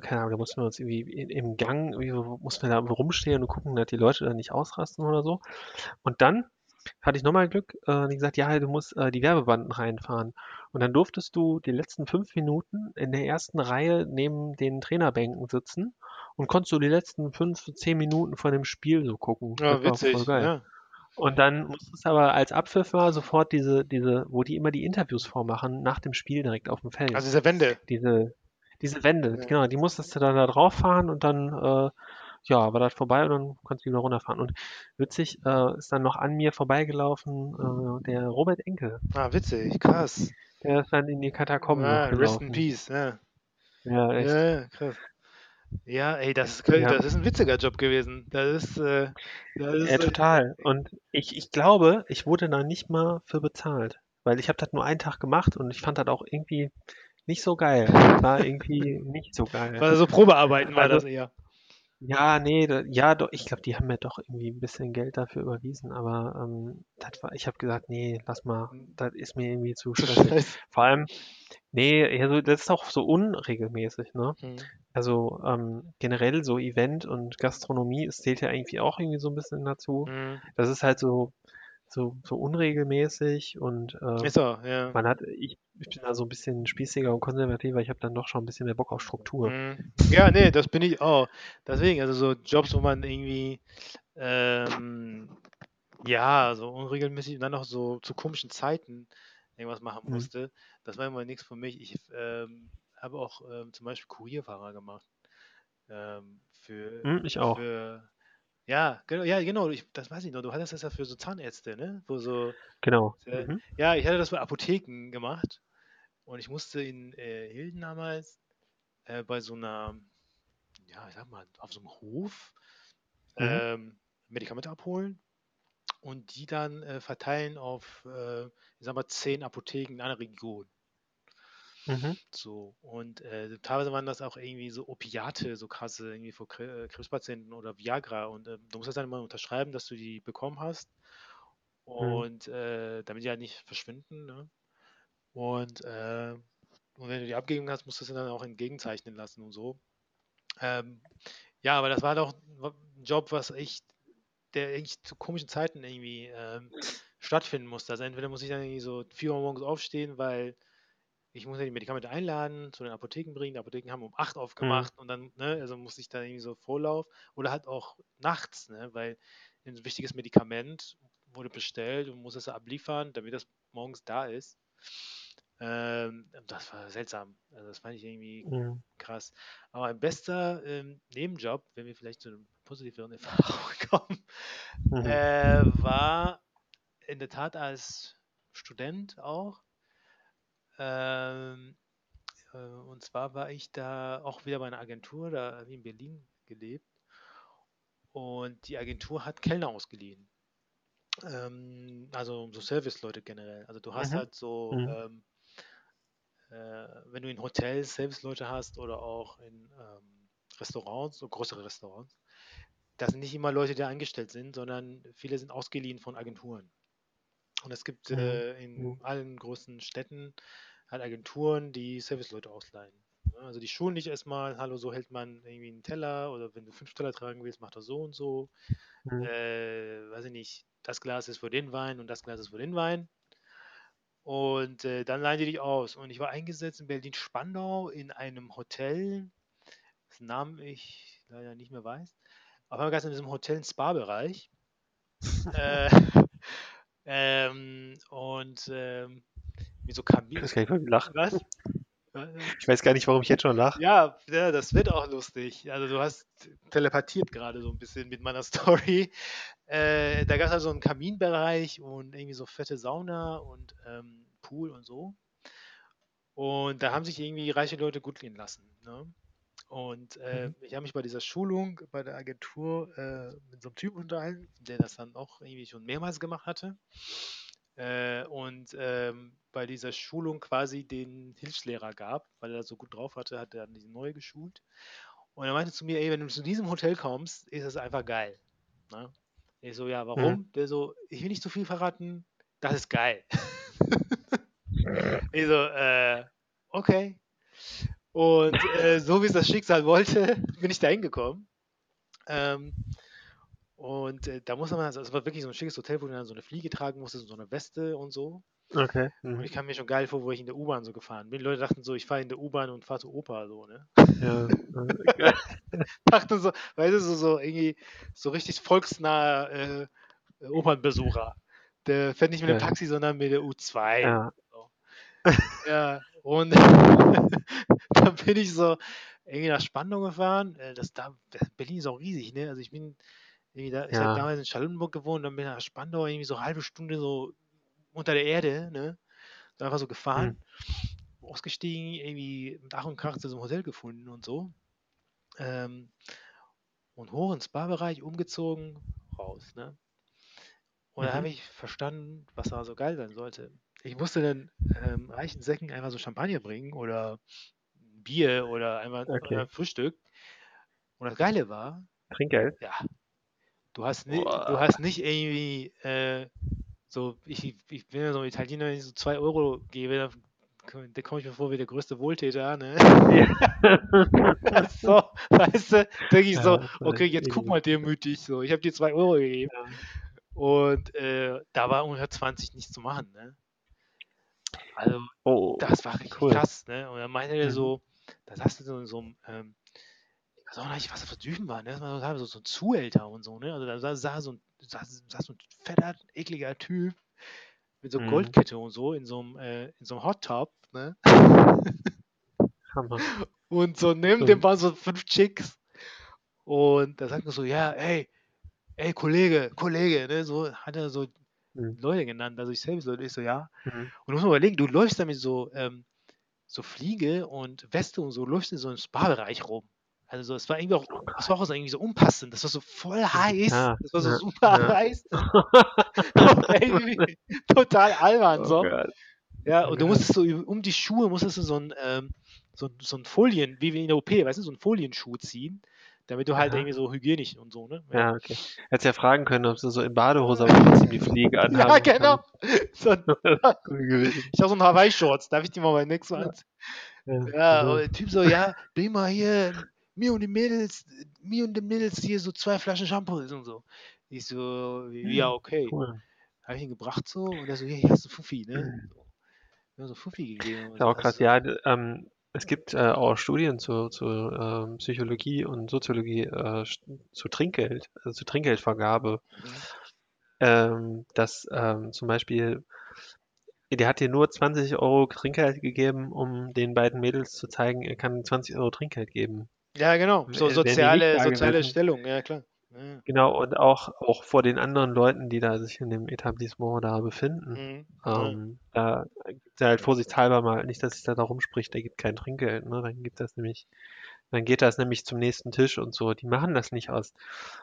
keine Ahnung, da mussten wir uns irgendwie im Gang, mussten wir da rumstehen und gucken, dass die Leute da nicht ausrasten oder so. Und dann hatte ich nochmal Glück, äh, die gesagt, ja, du musst äh, die Werbebanden reinfahren. Und dann durftest du die letzten fünf Minuten in der ersten Reihe neben den Trainerbänken sitzen und konntest du die letzten fünf, zehn Minuten von dem Spiel so gucken. Ja, Das war witzig. voll geil. Ja. Und dann musstest du aber als Abpfiff war sofort diese, diese, wo die immer die Interviews vormachen, nach dem Spiel direkt auf dem Feld. Also diese Wände. diese, diese Wände, Ja. genau, die musstest du dann da drauf fahren und dann, äh, ja, war das vorbei und dann konntest du wieder runterfahren. Und witzig, äh, ist dann noch an mir vorbeigelaufen, äh, der Robert Enke. Ah, witzig, krass. Der ist dann in die Katakomben Ja, noch rest in peace. Ja, Ja, echt. ja, ja krass. Ja, ey, das ist, Ja. das ist ein witziger Job gewesen. Das ist, äh, das ist Ja, äh, total. Und ich, ich glaube, ich wurde da nicht mal für bezahlt. Weil ich habe das nur einen Tag gemacht und ich fand das auch irgendwie nicht so geil. War irgendwie nicht so geil. War so Probearbeiten war Also- das eher. Ja, nee, da, ja, doch, ich glaube, die haben mir doch irgendwie ein bisschen Geld dafür überwiesen, aber ähm, das war, ich habe gesagt, nee, lass mal, das ist mir irgendwie zu (laughs) stressig. Vor allem, nee, also das ist auch so unregelmäßig, ne? Hm. Also ähm, generell so Event und Gastronomie, es zählt ja irgendwie auch irgendwie so ein bisschen dazu. Hm. Das ist halt so, so, so unregelmäßig und äh, Ist er, ja. man hat, ich, ich bin da so ein bisschen spießiger und konservativer, ich habe dann doch schon ein bisschen mehr Bock auf Struktur. Hm. Ja, nee, das bin ich auch. Deswegen, also so Jobs, wo man irgendwie, ähm, ja, so unregelmäßig und dann noch so zu komischen Zeiten irgendwas machen Mhm. musste, das war immer nichts für mich. Ich ähm, habe auch ähm, zum Beispiel Kurierfahrer gemacht. Ähm, für, Hm, ich auch. für, ja, genau, ja, genau, ich, das weiß ich noch. Du hattest das ja für so Zahnärzte, ne? Wo so, Genau. Äh, Mhm. ja, ich hatte das bei Apotheken gemacht und ich musste in äh, Hilden damals äh, bei so einer, ja, ich sag mal, auf so einem Hof Mhm. ähm, Medikamente abholen und die dann äh, verteilen auf, äh, ich sag mal, zehn Apotheken in einer Region. Mhm. So, und äh, teilweise waren das auch irgendwie so Opiate, so krasse, irgendwie für Kre- äh, Krebspatienten oder Viagra. Und äh, du musst das dann immer unterschreiben, dass du die bekommen hast. Und äh, damit die halt nicht verschwinden. Ne? Und, äh, und wenn du die abgegeben hast, musst du sie dann auch entgegenzeichnen lassen und so. Ähm, ja, aber das war doch ein Job, was echt, der eigentlich zu komischen Zeiten irgendwie ähm, stattfinden musste. Also entweder muss ich dann irgendwie so 4 Uhr morgens aufstehen, weil ich muss ja die Medikamente einladen, zu den Apotheken bringen. Die Apotheken haben um 8 aufgemacht und dann, ne, also muss ich dann irgendwie so Vorlauf oder halt auch nachts, ne, weil ein wichtiges Medikament wurde bestellt und muss es abliefern, damit das morgens da ist. Ähm, das war seltsam. Also das fand ich irgendwie Mhm. krass. Aber ein bester ähm, Nebenjob, wenn wir vielleicht zu einem positiveren (laughs) Erfahrung kommen, Mhm. äh, war in der Tat als Student auch. Ähm, äh, und zwar war ich da auch wieder bei einer Agentur, da habe ich in Berlin gelebt. Und die Agentur hat Kellner ausgeliehen. Ähm, also so Serviceleute generell. Also du hast Mhm. halt so, Mhm. ähm, äh, wenn du in Hotels Serviceleute hast oder auch in ähm, Restaurants, so größere Restaurants, das sind nicht immer Leute, die angestellt sind, sondern viele sind ausgeliehen von Agenturen. Und es gibt Mhm. äh, in Mhm. allen großen Städten halt Agenturen, die Serviceleute ausleihen. Also die schulen dich erstmal, hallo, so hält man irgendwie einen Teller oder wenn du fünf Teller tragen willst, macht er so und so. Mhm. Äh, weiß ich nicht, das Glas ist für den Wein und das Glas ist für den Wein. Und äh, dann leihen die dich aus. Und ich war eingesetzt in Berlin-Spandau in einem Hotel, dessen Namen ich leider nicht mehr weiß. Auf einmal gab es in diesem Hotel einen Spa-Bereich. (laughs) äh, ähm, und ähm, wie so Kamin. Ich weiß gar nicht, warum ich lache. Was? Ich weiß gar nicht, warum ich jetzt schon lache. Ja, ja, das wird auch lustig. Also du hast telepathiert gerade so ein bisschen mit meiner (laughs) Story. Äh, da gab es also einen Kaminbereich und irgendwie so fette Sauna und ähm, Pool und so. Und da haben sich irgendwie reiche Leute gut gehen lassen. Ne? Und äh, Mhm. ich habe mich bei dieser Schulung bei der Agentur äh, mit so einem Typen unterhalten, der das dann auch irgendwie schon mehrmals gemacht hatte. Äh, und ähm, bei dieser Schulung quasi den Hilfslehrer gab, weil er das so gut drauf hatte, hat er dann die neue geschult. Und er meinte zu mir, ey, wenn du zu diesem Hotel kommst, ist es einfach geil. Ne? Ich so, ja, warum? Der so, ich will nicht zu viel verraten, das ist geil. (laughs) ich so, äh, okay. Und äh, so wie es das Schicksal wollte, (laughs) bin ich da hingekommen. Ähm, und äh, da musste man, also es war wirklich so ein schickes Hotel, wo du dann so eine Fliege tragen musstest und so eine Weste und so. Okay. Mhm. ich kam mir schon geil vor, wo ich in der U-Bahn so gefahren bin. Die Leute dachten so, ich fahre in der U-Bahn und fahre zu Opa, so, ne? Ja. (laughs) Dachten so, weißt du, so, so irgendwie so richtig volksnaher äh, Opernbesucher. Der fährt nicht mit dem Ja. Taxi, sondern mit der U2. ja. Ja, und (laughs) dann bin ich so irgendwie nach Spandau gefahren. Äh, Das da, Berlin ist auch riesig, ne? Also ich bin irgendwie da, ich habe Ja. damals in Charlottenburg gewohnt, dann bin ich nach Spandau irgendwie so eine halbe Stunde so unter der Erde, ne? Da einfach so gefahren, ausgestiegen, irgendwie mit Ach und Krach zu so einem Hotel gefunden und so. Ähm, und hoch ins Barbereich umgezogen, raus, ne? Und da Mhm. habe ich verstanden, was da so geil sein sollte. Ich musste dann ähm, reichen Säcken einfach so Champagner bringen oder Bier oder einfach Okay. oder Frühstück. Und das Geile war, Trinkgeld? ja, du hast, ni du hast nicht irgendwie äh, so, ich, ich bin ja so ein Italiener, wenn ich so 2 Euro gebe, dann, da komme ich mir vor wie der größte Wohltäter, ne? (laughs) so, weißt du, denke ich so, Ja, okay, jetzt guck mal demütig, so, ich habe dir 2 Euro gegeben. Ja. Und äh, da war ungefähr 20 nichts zu machen, ne? Also, Oh, das war richtig cool. krass, ne? Und dann meinte er Mhm. so, da saß du so in so einem, ähm, ich weiß auch nicht, was das für Typen waren, ne? Das war so, so ein Zuhälter und so, ne? Also da saß, saß, so, ein, saß, saß so ein fetter, ekliger Typ mit so Mhm. Goldkette und so in so einem, äh, in so einem Hot Top, ne? Hammer. (laughs) Und so neben So. dem waren so fünf Chicks. Und da sagt er so, ja, ey, ey, Kollege, Kollege, ne? So hat er so Mhm. Leute genannt, also ich selbst Leute, ich so, ja. Mhm. Und du musst mal überlegen, du läufst damit so, ähm, so Fliege und Weste und so, läufst in so einem Spa-Bereich rum. Also so, es war irgendwie auch, es war auch so irgendwie so unpassend. Das war so voll heiß. Ja, Das war so ja, super ja. heiß. (laughs) total albern. So. Oh Gott. Ja, Oh und du musstest so um die Schuhe musstest du so ein, ähm, so, so ein Folien, wie in der OP, weißt du, so ein Folienschuh ziehen, damit du halt Aha. irgendwie so hygienisch und so, ne? Ja, okay. Hättest ja fragen können, ob du so in Badehose (laughs) aber trotzdem die Fliege anhaben Ja, genau. So ein, (laughs) ich habe so einen Hawaii-Shorts, darf ich die mal beim nächsten Mal anziehen? Ja, Ja, so. und der Typ so, ja, bring mal hier, mir und die Mädels, mir und die Mädels hier so zwei Flaschen Shampoo und so. Ich so, ja, okay. Cool. Habe ich ihn gebracht so und er so, hier, hier hast du Fuffi, ne? So. Mir so Fuffi gegeben. Ist auch krass. Ja, ähm, es gibt äh, auch Studien zu, zu ähm, Psychologie und Soziologie äh, zu Trinkgeld, also zu Trinkgeldvergabe. mhm. Ähm, dass ähm, zum Beispiel, der hat dir nur 20 Euro Trinkgeld gegeben, um den beiden Mädels zu zeigen, er kann 20 Euro Trinkgeld geben. Ja, genau. So soziale, da soziale gewesen? Stellung, ja klar. Ja. Genau, und auch, auch vor den anderen Leuten, die da sich in dem Etablissement da befinden. Mhm. Ja. Ähm, da gibt es halt vorsichtshalber mal, nicht, dass sich da darum spricht, der gibt kein Trinkgeld, ne? Dann gibt das nämlich, dann geht das nämlich zum nächsten Tisch und so. Die machen das nicht aus,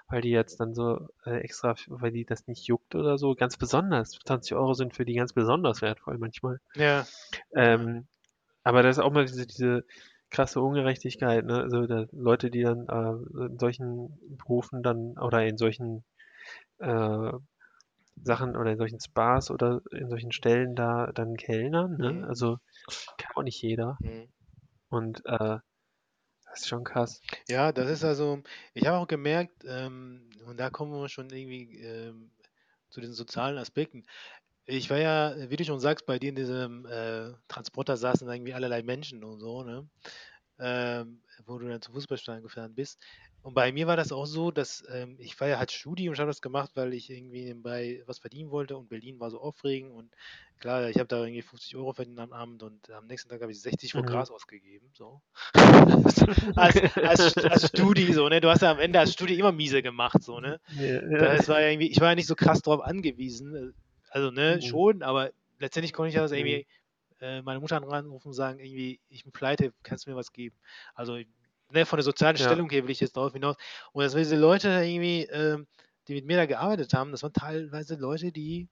weil die jetzt dann so äh, extra, weil die das nicht juckt oder so. Ganz besonders. 20 Euro sind für die ganz besonders wertvoll manchmal. ja. Ähm, aber das ist auch mal diese, diese krasse Ungerechtigkeit, ne? Also da, Leute, die dann äh, in solchen Berufen dann oder in solchen äh, Sachen oder in solchen Spas oder in solchen Stellen da dann kellnern, ne? Mhm. Also kann auch nicht jeder. Mhm. Und äh, das ist schon krass. Ja, das ist also, ich habe auch gemerkt, ähm, und da kommen wir schon irgendwie ähm, zu den sozialen Aspekten. Ich war ja, wie du schon sagst, bei dir in diesem äh, Transporter saßen irgendwie allerlei Menschen und so, ne? Ähm, wo du dann zum Fußballstadion gefahren bist. und bei mir war das auch so, dass ähm, ich war ja halt Studi und ich habe das gemacht, weil ich irgendwie nebenbei was verdienen wollte und Berlin war so aufregend und klar, ich habe da irgendwie 50 Euro verdient am Abend und am nächsten Tag habe ich 60 für Mhm. Gras ausgegeben. So. (laughs) als, als, als Studi, so, ne? Du hast ja am Ende als Studi immer miese gemacht, so, ne? Ja, ja. Das war irgendwie, ich war ja nicht so krass drauf angewiesen. Also, ne, Mhm. schon, aber letztendlich konnte ich ja das Mhm. irgendwie äh, meine Mutter anrufen und sagen, irgendwie, ich bin pleite, kannst du mir was geben? Also, ne, von der sozialen Ja. Stellung her will ich jetzt darauf hinaus. Und das waren diese Leute irgendwie, ähm, die mit mir da gearbeitet haben, das waren teilweise Leute, die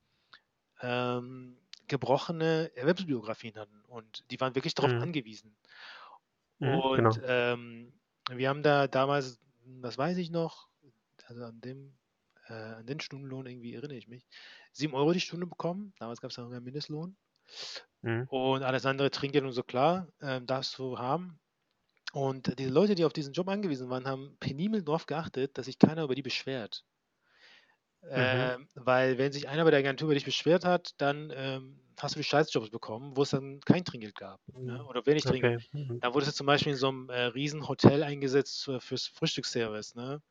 ähm, gebrochene Erwerbsbiografien hatten und die waren wirklich darauf Mhm. angewiesen. Mhm, Und genau. ähm, wir haben da damals, das weiß ich noch, also an dem, äh, an den Stundenlohn irgendwie erinnere ich mich, 7 Euro die Stunde bekommen. Damals gab es noch einen Mindestlohn. Mhm. Und alles andere Trinkgeld und so klar, ähm, darfst du haben. Und diese Leute, die auf diesen Job angewiesen waren, haben penibel darauf geachtet, dass sich keiner über die beschwert. Ähm, weil wenn sich einer bei der Agentur über dich beschwert hat, dann ähm, hast du die Scheißjobs bekommen, wo es dann kein Trinkgeld gab. Ne? Oder wenig Trinkgeld. Okay. Mhm. Da wurdest du zum Beispiel in so einem äh, riesen Hotel eingesetzt für, fürs Frühstücksservice, ne?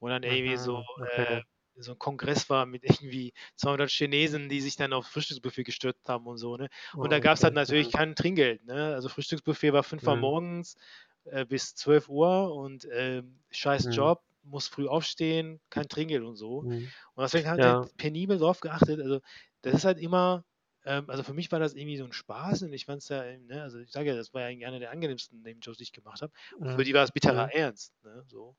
Wo dann irgendwie so, Mhm, okay. äh, so ein Kongress war mit irgendwie 200 Chinesen, die sich dann auf Frühstücksbuffet gestürzt haben und so, ne? Und da Oh, gab es halt natürlich kein Trinkgeld, ne? Also Frühstücksbuffet war 5 Uhr Mhm. morgens äh, bis 12 Uhr und ähm, scheiß Mhm. Job, muss früh aufstehen, kein Trinkgeld und so. Mhm. Und deswegen haben Ja. wir penibel drauf geachtet. Also, das ist halt immer, ähm, also für mich war das irgendwie so ein Spaß und ich fand es ja, ne, also ich sage ja, das war ja eigentlich einer der angenehmsten Nebenjobs, die ich gemacht habe. Und für Mhm. die war es bitterer. Ernst. Ne, so.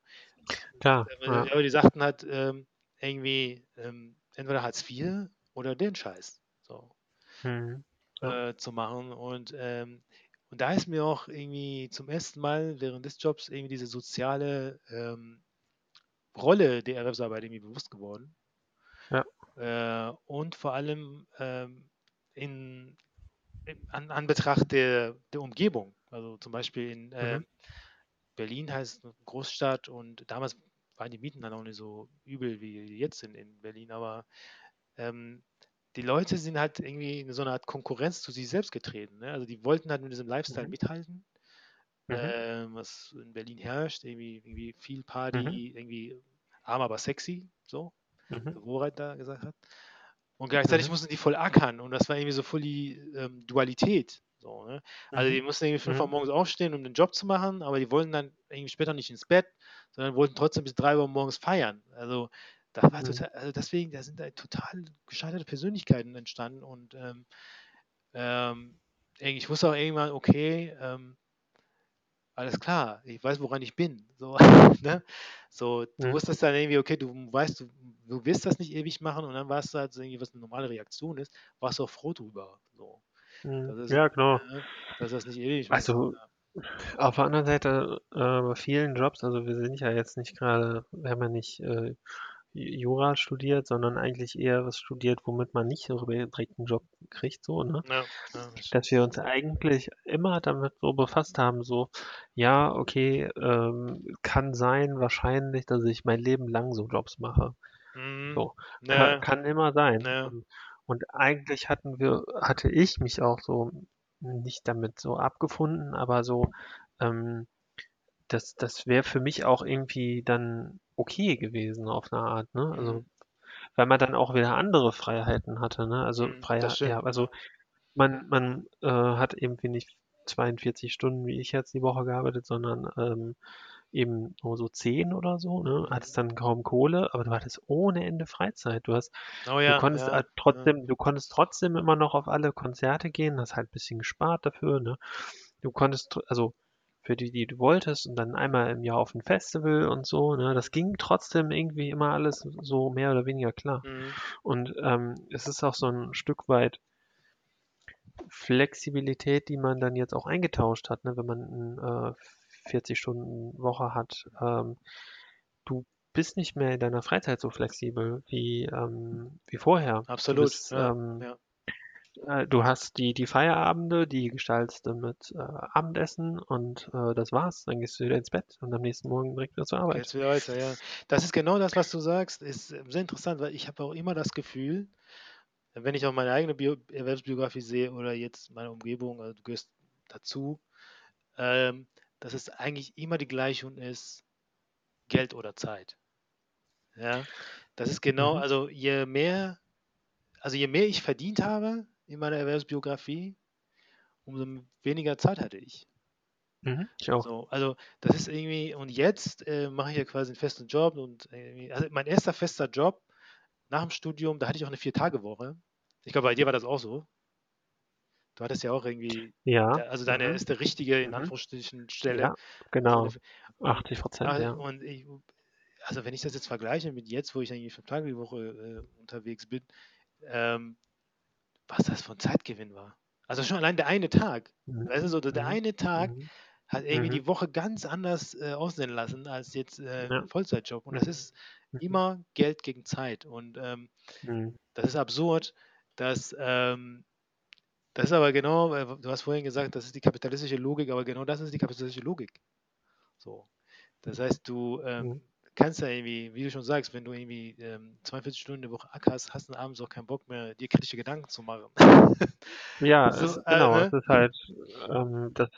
Klar. Äh, Ja. Aber die sagten halt ähm, irgendwie ähm, entweder Hartz IV oder den Scheiß so, Mhm. Ja. äh, zu machen. Und, ähm, und da ist mir auch irgendwie zum ersten Mal während des Jobs irgendwie diese soziale ähm, Rolle der Erwerbsarbeit irgendwie bewusst geworden. Ja. Äh, und vor allem ähm, in, in, an, an Betracht der, der Umgebung. Also zum Beispiel in äh, Mhm. Berlin heißt eine Großstadt und damals waren die Mieten dann auch nicht so übel, wie die jetzt sind in Berlin, aber ähm, die Leute sind halt irgendwie in so eine Art Konkurrenz zu sich selbst getreten. Ne? Also die wollten halt mit diesem Lifestyle Mhm. mithalten, Mhm. ähm, was in Berlin herrscht, irgendwie, irgendwie viel Mhm. Party, irgendwie arm, aber sexy, so, Mhm. wo Worat da gesagt hat. Und gleichzeitig Mhm. mussten die voll ackern und das war irgendwie so voll die ähm, Dualität. So, ne? Also Mhm. die mussten irgendwie 5 Uhr Mhm. morgens aufstehen, um den Job zu machen, aber die wollten dann irgendwie später nicht ins Bett, sondern wollten trotzdem bis 3 Uhr morgens feiern. Also da war Mhm. total, also deswegen, da sind da total gescheiterte Persönlichkeiten entstanden und ähm, ähm, ich wusste auch irgendwann, okay, ähm, alles klar, ich weiß, woran ich bin. So, (laughs) ne? so du Mhm. wusstest dann irgendwie, okay, du weißt, du, du willst das nicht ewig machen und dann warst du halt so irgendwie, was eine normale Reaktion ist, warst du auch froh drüber. So. Ist, Ja, genau. ne, dass das nicht ewig. Also Ja. auf der anderen Seite, äh, bei vielen Jobs, also wir sind ja jetzt nicht gerade, wir haben ja nicht äh, Jura studiert, sondern eigentlich eher was studiert, womit man nicht so direkt einen Job kriegt, so, ne? Ja, ja. Dass wir uns eigentlich immer damit so befasst haben, so, ja, okay, ähm, kann sein, wahrscheinlich, dass ich mein Leben lang so Jobs mache. Mhm. So, Ne, kann, kann immer sein. Und, eigentlich hatten wir, hatte ich mich auch so nicht damit so abgefunden, aber so, ähm, das, das wäre für mich auch irgendwie dann okay gewesen auf eine Art, ne? Also, Mhm. weil man dann auch wieder andere Freiheiten hatte, ne? Also Mhm, Freiheit, ja, also man, man äh, hat irgendwie nicht 42 Stunden wie ich jetzt die Woche gearbeitet, sondern ähm, eben nur so 10 oder so, ne? Hattest dann kaum Kohle, aber du hattest ohne Ende Freizeit. Du hast, Oh du ja, konntest ja, halt ja. trotzdem, du konntest trotzdem immer noch auf alle Konzerte gehen, hast halt ein bisschen gespart dafür, ne? Du konntest, also für die, die du wolltest und dann einmal im Jahr auf ein Festival und so, ne? Das ging trotzdem irgendwie immer alles so mehr oder weniger klar. Mhm. Und ähm, es ist auch so ein Stück weit Flexibilität, die man dann jetzt auch eingetauscht hat, ne? Wenn man eine äh, 40-Stunden-Woche hat. Ähm, du bist nicht mehr in deiner Freizeit so flexibel wie, ähm, wie vorher. Du Absolut. bist, Ja, ähm, ja. äh, du hast die, die Feierabende, die gestaltest du mit äh, Abendessen und äh, das war's. Dann gehst du wieder ins Bett und am nächsten Morgen direkt wieder zur Arbeit. Geht's wieder weiter, ja. Das ist genau das, was du sagst, ist sehr interessant, weil ich habe auch immer das Gefühl, wenn ich auch meine eigene Bio Erwerbsbiografie sehe oder jetzt meine Umgebung, also du gehörst dazu, ähm, dass es eigentlich immer die Gleichung ist, Geld oder Zeit. Ja, das ist genau, Mhm. also je mehr, also je mehr ich verdient habe in meiner Erwerbsbiografie, umso weniger Zeit hatte ich. Mhm. Ich auch. So, also das ist irgendwie, und jetzt äh, mache ich ja quasi einen festen Job und also mein erster fester Job nach dem Studium, da hatte ich auch eine Vier-Tage-Woche. Ich glaube, bei dir war das auch so. Du hattest ja auch irgendwie, Ja. also deine Mhm. ist der richtige, in Mhm. Anführungsstrichen, Stelle. Ja, genau. So 80 Prozent, eine- ja. Und ich, also wenn ich das jetzt vergleiche mit jetzt, wo ich eigentlich fünf Tage die Woche äh, unterwegs bin, ähm, was das für ein Zeitgewinn war. Also schon allein der eine Tag. Mhm. Weißt du, so der Mhm. eine Tag Mhm. hat irgendwie Mhm. die Woche ganz anders äh, aussehen lassen als jetzt äh, Ja. ein Vollzeitjob. Und das Mhm. ist Mhm. immer Geld gegen Zeit. Und ähm, Mhm. das ist absurd, dass ähm, das ist aber genau, äh, du hast vorhin gesagt, das ist die kapitalistische Logik, aber genau das ist die kapitalistische Logik. So. Das heißt, du ähm, Mhm. kannst ja irgendwie, wie du schon sagst, wenn du irgendwie ähm, 42 Stunden die Woche ackerst, hast du abends auch keinen Bock mehr, dir kritische Gedanken zu machen. (laughs) Ja, (laughs) So, es, äh, genau, ne? es ist halt ähm, das,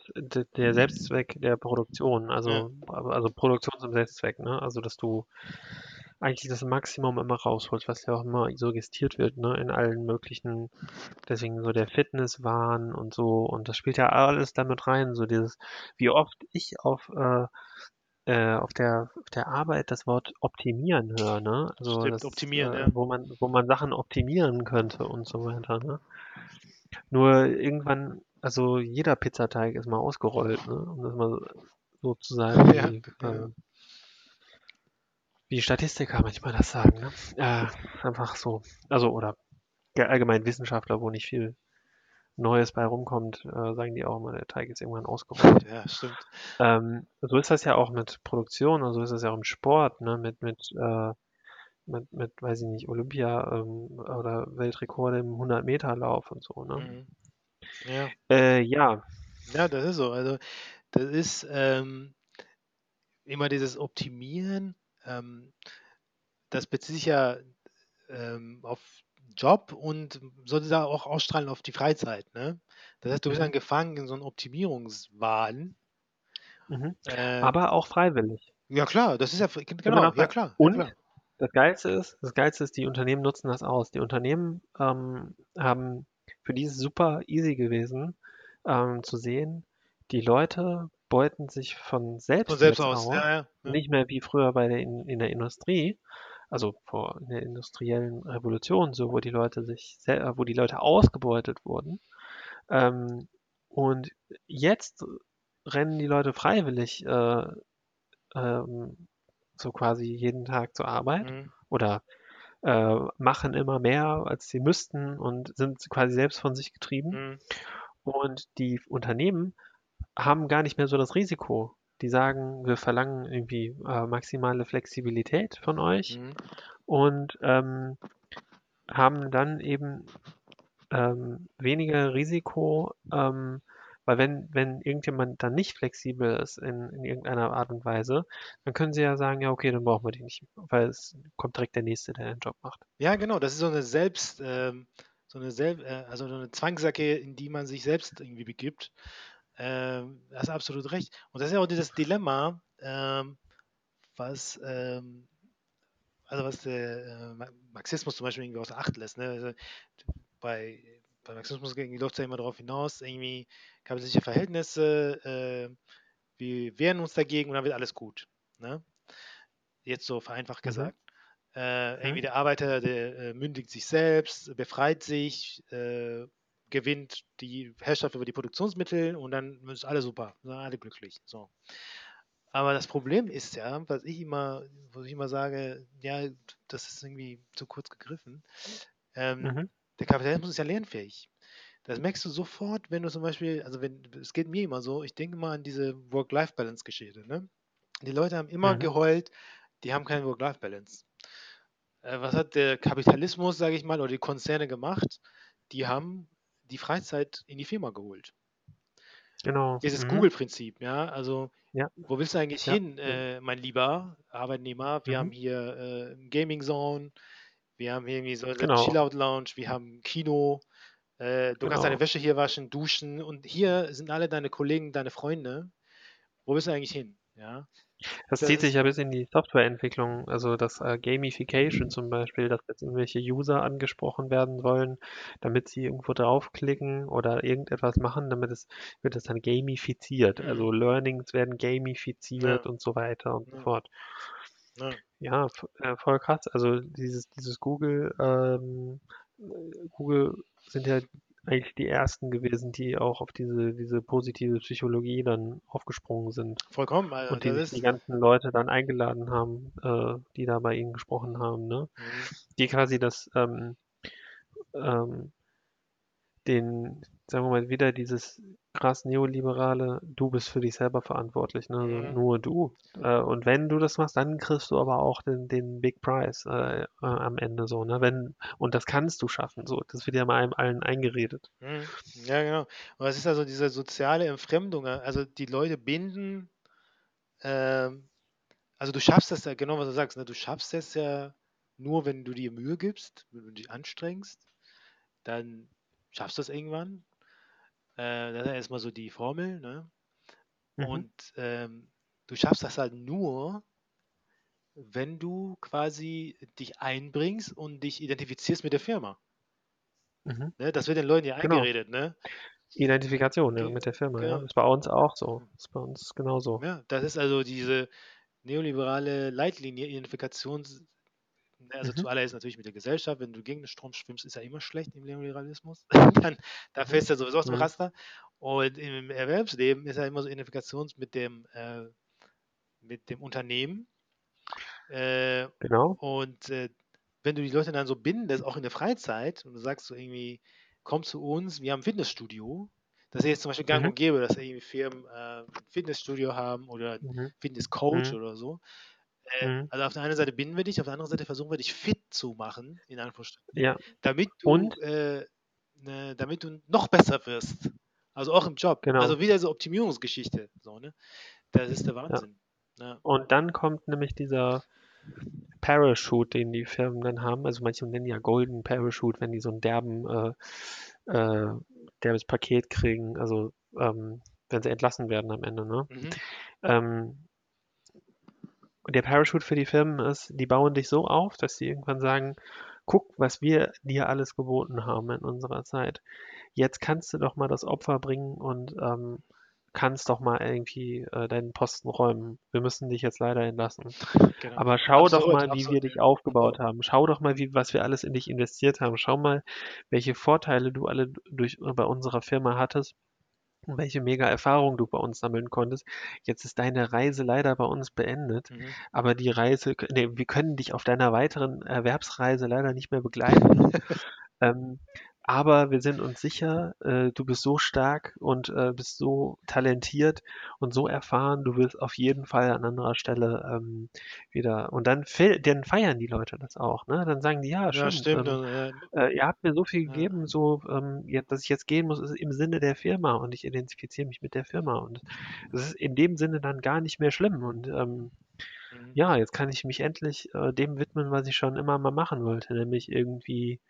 der Selbstzweck der Produktion, also, also Produktion zum Selbstzweck, ne? Also dass du eigentlich das Maximum immer rausholst, was ja auch immer suggestiert wird, ne? In allen möglichen, deswegen so der Fitnesswahn und so, und das spielt ja alles damit rein, so dieses, wie oft ich auf äh, äh, auf der, auf der Arbeit das Wort optimieren höre, ne? Also Stimmt, das, optimieren, äh, ja. wo man, wo man Sachen optimieren könnte und so weiter, ne? Nur irgendwann, also jeder Pizzateig ist mal ausgerollt, ne? Um das mal so zu sagen, Ja, wie, ja. Wie Statistiker manchmal das sagen, ne? Äh, einfach so. Also, oder ja, allgemein Wissenschaftler, wo nicht viel Neues bei rumkommt, äh, sagen die auch immer, der Teig ist irgendwann ausgerollt. Ja, stimmt. Ähm, so ist das ja auch mit Produktion und so ist das ja auch im Sport, ne? Mit, mit, äh, mit, mit, weiß ich nicht, Olympia ähm, oder Weltrekorde im 100-Meter-Lauf und so, ne? Mhm. Ja. Äh, ja, ja, das ist so. Also, das ist ähm, immer dieses Optimieren, ähm, das bezieht sich ja ähm, auf Job und sollte da auch ausstrahlen auf die Freizeit. Ne? Das heißt, du bist Mhm. dann gefangen in so einem Optimierungswahn. mhm. Äh, aber auch freiwillig. ja, klar, das ist ja, genau, ja, klar. Ja, und klar. Das Geilste ist, das Geilste ist, die Unternehmen nutzen das aus. Die Unternehmen ähm, haben, für die ist es super easy gewesen, ähm, zu sehen, die Leute beuten sich von selbst, Von selbst aus. Ja, ja. ja. nicht mehr wie früher bei der in, in der Industrie, also vor in der industriellen Revolution, so wo die Leute sich, äh, wo die Leute ausgebeutet wurden. Ähm, und jetzt rennen die Leute freiwillig äh, ähm, so quasi jeden Tag zur Arbeit Mhm. oder äh, machen immer mehr, als sie müssten und sind quasi selbst von sich getrieben. Mhm. Und die Unternehmen haben gar nicht mehr so das Risiko. Die sagen, wir verlangen irgendwie äh, maximale Flexibilität von euch Mhm. und ähm, haben dann eben ähm, weniger Risiko, ähm, weil wenn, wenn irgendjemand dann nicht flexibel ist in, in irgendeiner Art und Weise, dann können sie ja sagen, ja, okay, dann brauchen wir die nicht, weil es kommt direkt der Nächste, der den Job macht. Ja, genau, das ist so eine Selbst, ähm, so eine Selb, äh, also so eine Zwangsjacke, in die man sich selbst irgendwie begibt. Ähm, hast absolut recht. Und das ist ja auch dieses Dilemma, ähm, was, ähm, also was der äh, Ma- Marxismus zum Beispiel irgendwie außer Acht lässt. Ne? Also bei, bei Marxismus irgendwie läuft es ja immer darauf hinaus, irgendwie kapitalistische Verhältnisse, äh, wir wehren uns dagegen und dann wird alles gut. Ne? Jetzt so vereinfacht Mhm. gesagt. Äh, irgendwie Mhm. der Arbeiter, der äh, mündigt sich selbst, befreit sich, äh, gewinnt die Herrschaft über die Produktionsmittel und dann ist alles super, sind alle glücklich. So. Aber das Problem ist ja, was ich immer, wo ich immer sage, ja, das ist irgendwie zu kurz gegriffen. Ähm, Mhm. Der Kapitalismus ist ja lernfähig. Das merkst du sofort, wenn du zum Beispiel, also wenn, es geht mir immer so, ich denke mal an diese Work-Life-Balance-Geschichte. Ne? Die Leute haben immer Mhm. geheult, die haben keine Work-Life-Balance. Äh, was hat der Kapitalismus, sage ich mal, oder die Konzerne gemacht? Die haben die Freizeit in die Firma geholt. Genau. Dieses Mhm. Google-Prinzip, ja, also Ja. wo willst du eigentlich Ja. hin, äh, mein lieber Arbeitnehmer? Wir Mhm. haben hier äh, Gaming Zone, wir haben hier irgendwie so eine Genau. Chillout Lounge, wir haben Kino, äh, du kannst Genau. deine Wäsche hier waschen, duschen und hier sind alle deine Kollegen, deine Freunde. Wo willst du eigentlich hin? Ja. Das zieht sich ja bis in die Softwareentwicklung, also das äh, Gamification zum Beispiel, dass jetzt irgendwelche User angesprochen werden sollen, damit sie irgendwo draufklicken oder irgendetwas machen, damit es wird es dann gamifiziert. Mhm. Also Learnings werden gamifiziert Ja. und so weiter und so Ja. fort. Ja. Ja, äh, voll krass. Also dieses, dieses Google, ähm, äh, Google sind ja eigentlich die ersten gewesen, die auch auf diese, diese positive Psychologie dann aufgesprungen sind Vollkommen. Also und die sich die ganzen Leute dann eingeladen haben, äh, die da bei ihnen gesprochen haben, ne? Mhm. Die quasi das, ähm, ähm, den, sagen wir mal, wieder dieses krass neoliberale, du bist für dich selber verantwortlich, ne? Also Mhm. nur du. Äh, und wenn du das machst, dann kriegst du aber auch den, den Big Prize äh, äh, am Ende so, ne? Wenn, und das kannst du schaffen, so. Das wird ja mal einem allen eingeredet. Mhm. Ja, genau. Und es ist also diese soziale Entfremdung. Also die Leute binden, ähm, also du schaffst das ja, genau was du sagst, ne? Du schaffst es ja nur, wenn du dir Mühe gibst, wenn du dich anstrengst, dann schaffst du es irgendwann. Äh, das ist erstmal so die Formel, ne? Mhm. Und ähm, du schaffst das halt nur, wenn du quasi dich einbringst und dich identifizierst mit der Firma. Mhm. Ne? Das wird den Leuten ja Genau. eingeredet, ne? Identifikation, ja, mit der Firma, genau. ja. Ist bei uns auch so. Ist bei uns genauso. Ja, das ist also diese neoliberale Leitlinie, Identifikations, ne, also Mhm. zuallererst natürlich mit der Gesellschaft, wenn du gegen den Strom schwimmst, ist ja immer schlecht im Neoliberalismus. (laughs) Dann, da fällst du ja sowieso aus dem Mhm. Raster. Und im Erwerbsleben ist ja immer so Identifikations mit dem, äh, mit dem Unternehmen. Äh, Genau. und äh, wenn du die Leute dann so bindest, auch in der Freizeit, und du sagst so irgendwie, komm zu uns, wir haben ein Fitnessstudio. Das ist jetzt zum Beispiel gang Mhm. und gäbe, dass irgendwie Firmen äh, ein Fitnessstudio haben oder Mhm. Fitnesscoach Mhm. oder so. Äh, Mhm. Also auf der einen Seite binden wir dich, auf der anderen Seite versuchen wir dich fit zu machen, in Anführungsstrichen, Ja. damit du, Und? äh, ne, damit du noch besser wirst. Also auch im Job. Genau. Also wieder so Optimierungsgeschichte. So, ne? Das ist der Wahnsinn. Ja. Und dann kommt nämlich dieser Parachute, den die Firmen dann haben. Also manche nennen ja Golden Parachute, wenn die so einen derben, äh, äh, derbes Paket kriegen, also ähm, wenn sie entlassen werden am Ende. Ne? Mhm. Ähm, und der Parachute für die Firmen ist, die bauen dich so auf, dass sie irgendwann sagen, guck, was wir dir alles geboten haben in unserer Zeit. Jetzt kannst du doch mal das Opfer bringen und ähm, kannst doch mal irgendwie äh, deinen Posten räumen. Wir müssen dich jetzt leider entlassen. Genau. Aber schau doch Absurd, mal, wie wir absurd, dich aufgebaut haben. Schau doch mal, wie, was wir alles in dich investiert haben. Schau mal, welche Vorteile du alle durch, bei unserer Firma hattest und welche mega Erfahrung du bei uns sammeln konntest. Jetzt ist deine Reise leider bei uns beendet, Mhm. aber die Reise, nee, wir können dich auf deiner weiteren Erwerbsreise leider nicht mehr begleiten. (laughs) ähm, aber wir sind uns sicher, äh, du bist so stark und äh, bist so talentiert und so erfahren, du wirst auf jeden Fall an anderer Stelle ähm, wieder. Und dann, dann feiern die Leute das auch, ne? Dann sagen die, ja, Ja, stimmt, stimmt. ähm, und, äh, ihr habt mir so viel Ja. gegeben, so ähm, jetzt, dass ich jetzt gehen muss, ist im Sinne der Firma und ich identifiziere mich mit der Firma und es ist in dem Sinne dann gar nicht mehr schlimm und ähm, mhm. ja, jetzt kann ich mich endlich äh, dem widmen, was ich schon immer mal machen wollte, nämlich irgendwie.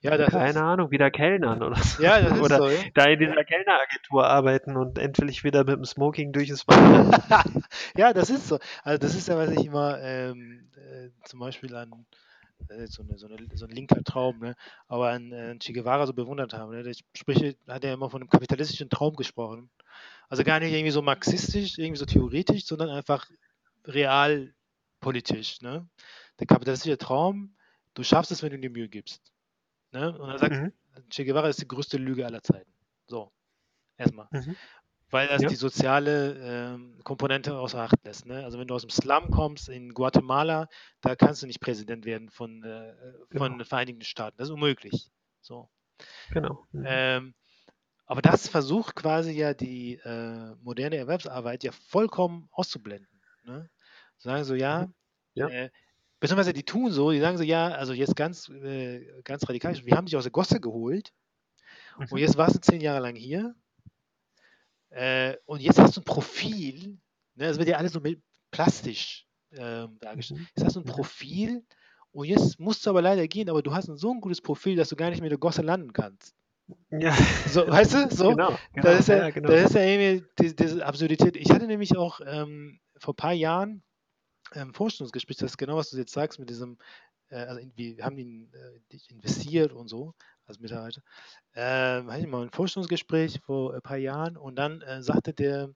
Ja, das keine ist, Ahnung, wieder Kellnern oder so. ja, das (laughs) ist oder so, ja. da in dieser Kellneragentur arbeiten und endlich wieder mit dem Smoking durch das Wald. (laughs) ja, das ist so. Also das ist ja, was ich immer ähm, äh, zum Beispiel an äh, so, eine, so, eine, so ein linker Traum, ne? aber an, äh, Che Guevara so bewundert habe. Ne? Der spricht, hat ja immer von einem kapitalistischen Traum gesprochen. Also gar nicht irgendwie so marxistisch, irgendwie so theoretisch, sondern einfach realpolitisch. Ne? Der kapitalistische Traum, du schaffst es, wenn du dir Mühe gibst. Ne? Und er sagt, Mhm. Che Guevara ist die größte Lüge aller Zeiten. So, erstmal. Mhm. Weil das Ja. die soziale ähm, Komponente außer Acht lässt. Ne? Also wenn du aus dem Slum kommst in Guatemala, da kannst du nicht Präsident werden von, äh, von Genau. den Vereinigten Staaten. Das ist unmöglich. So. Genau. Mhm. Ähm, aber das versucht quasi ja die äh, moderne Erwerbsarbeit ja vollkommen auszublenden. Ne? Sagen so, ja, Ja. Äh, beziehungsweise die tun so, die sagen so, ja, also jetzt ganz, äh, ganz radikal, wir haben dich aus der Gosse geholt und Mhm. jetzt warst du zehn Jahre lang hier äh, und jetzt hast du ein Profil, ne, das wird ja alles so mit plastisch ähm, dargestellt. Mhm. Jetzt hast du ein Mhm. Profil und jetzt musst du aber leider gehen, aber du hast ein so ein gutes Profil, dass du gar nicht mehr in der Gosse landen kannst. Ja, So, weißt du, so? genau, genau, Das ist ja, ja, genau. das ist ja irgendwie die, diese Absurdität. Ich hatte nämlich auch ähm, vor ein paar Jahren ein Vorstellungsgespräch, das ist genau, was du jetzt sagst, mit diesem, äh, also wir haben ihn äh, investiert und so als Mitarbeiter. Ähm, hatte ich mal ein Vorstellungsgespräch vor ein paar Jahren und dann äh, sagte der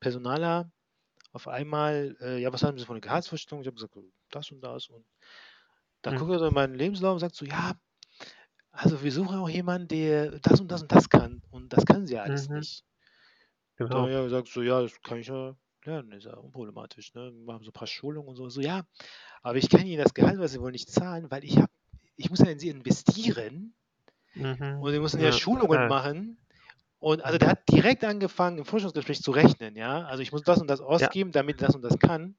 Personaler auf einmal, äh, ja, was haben Sie von der Gehaltsvorstellung? Ich habe gesagt, das und das und dann Mhm. guckt er so in meinen Lebenslauf und sagt so, ja, also wir suchen auch jemanden, der das und das und das kann und das kann sie ja alles Mhm. nicht. Genau. Da habe ich ja gesagt, so, ja, das kann ich ja lernen, ist ja unproblematisch. Ne? Wir machen so ein paar Schulungen und so. So, ja, aber ich kann Ihnen das Gehalt, was Sie wollen, nicht zahlen, weil ich habe, ich muss ja in Sie investieren Mhm. und Sie müssen ja, Ja, Schulungen ja. machen. Und also der hat direkt angefangen, im Forschungsgespräch zu rechnen, ja. Also ich muss das und das ausgeben, damit das und das kann.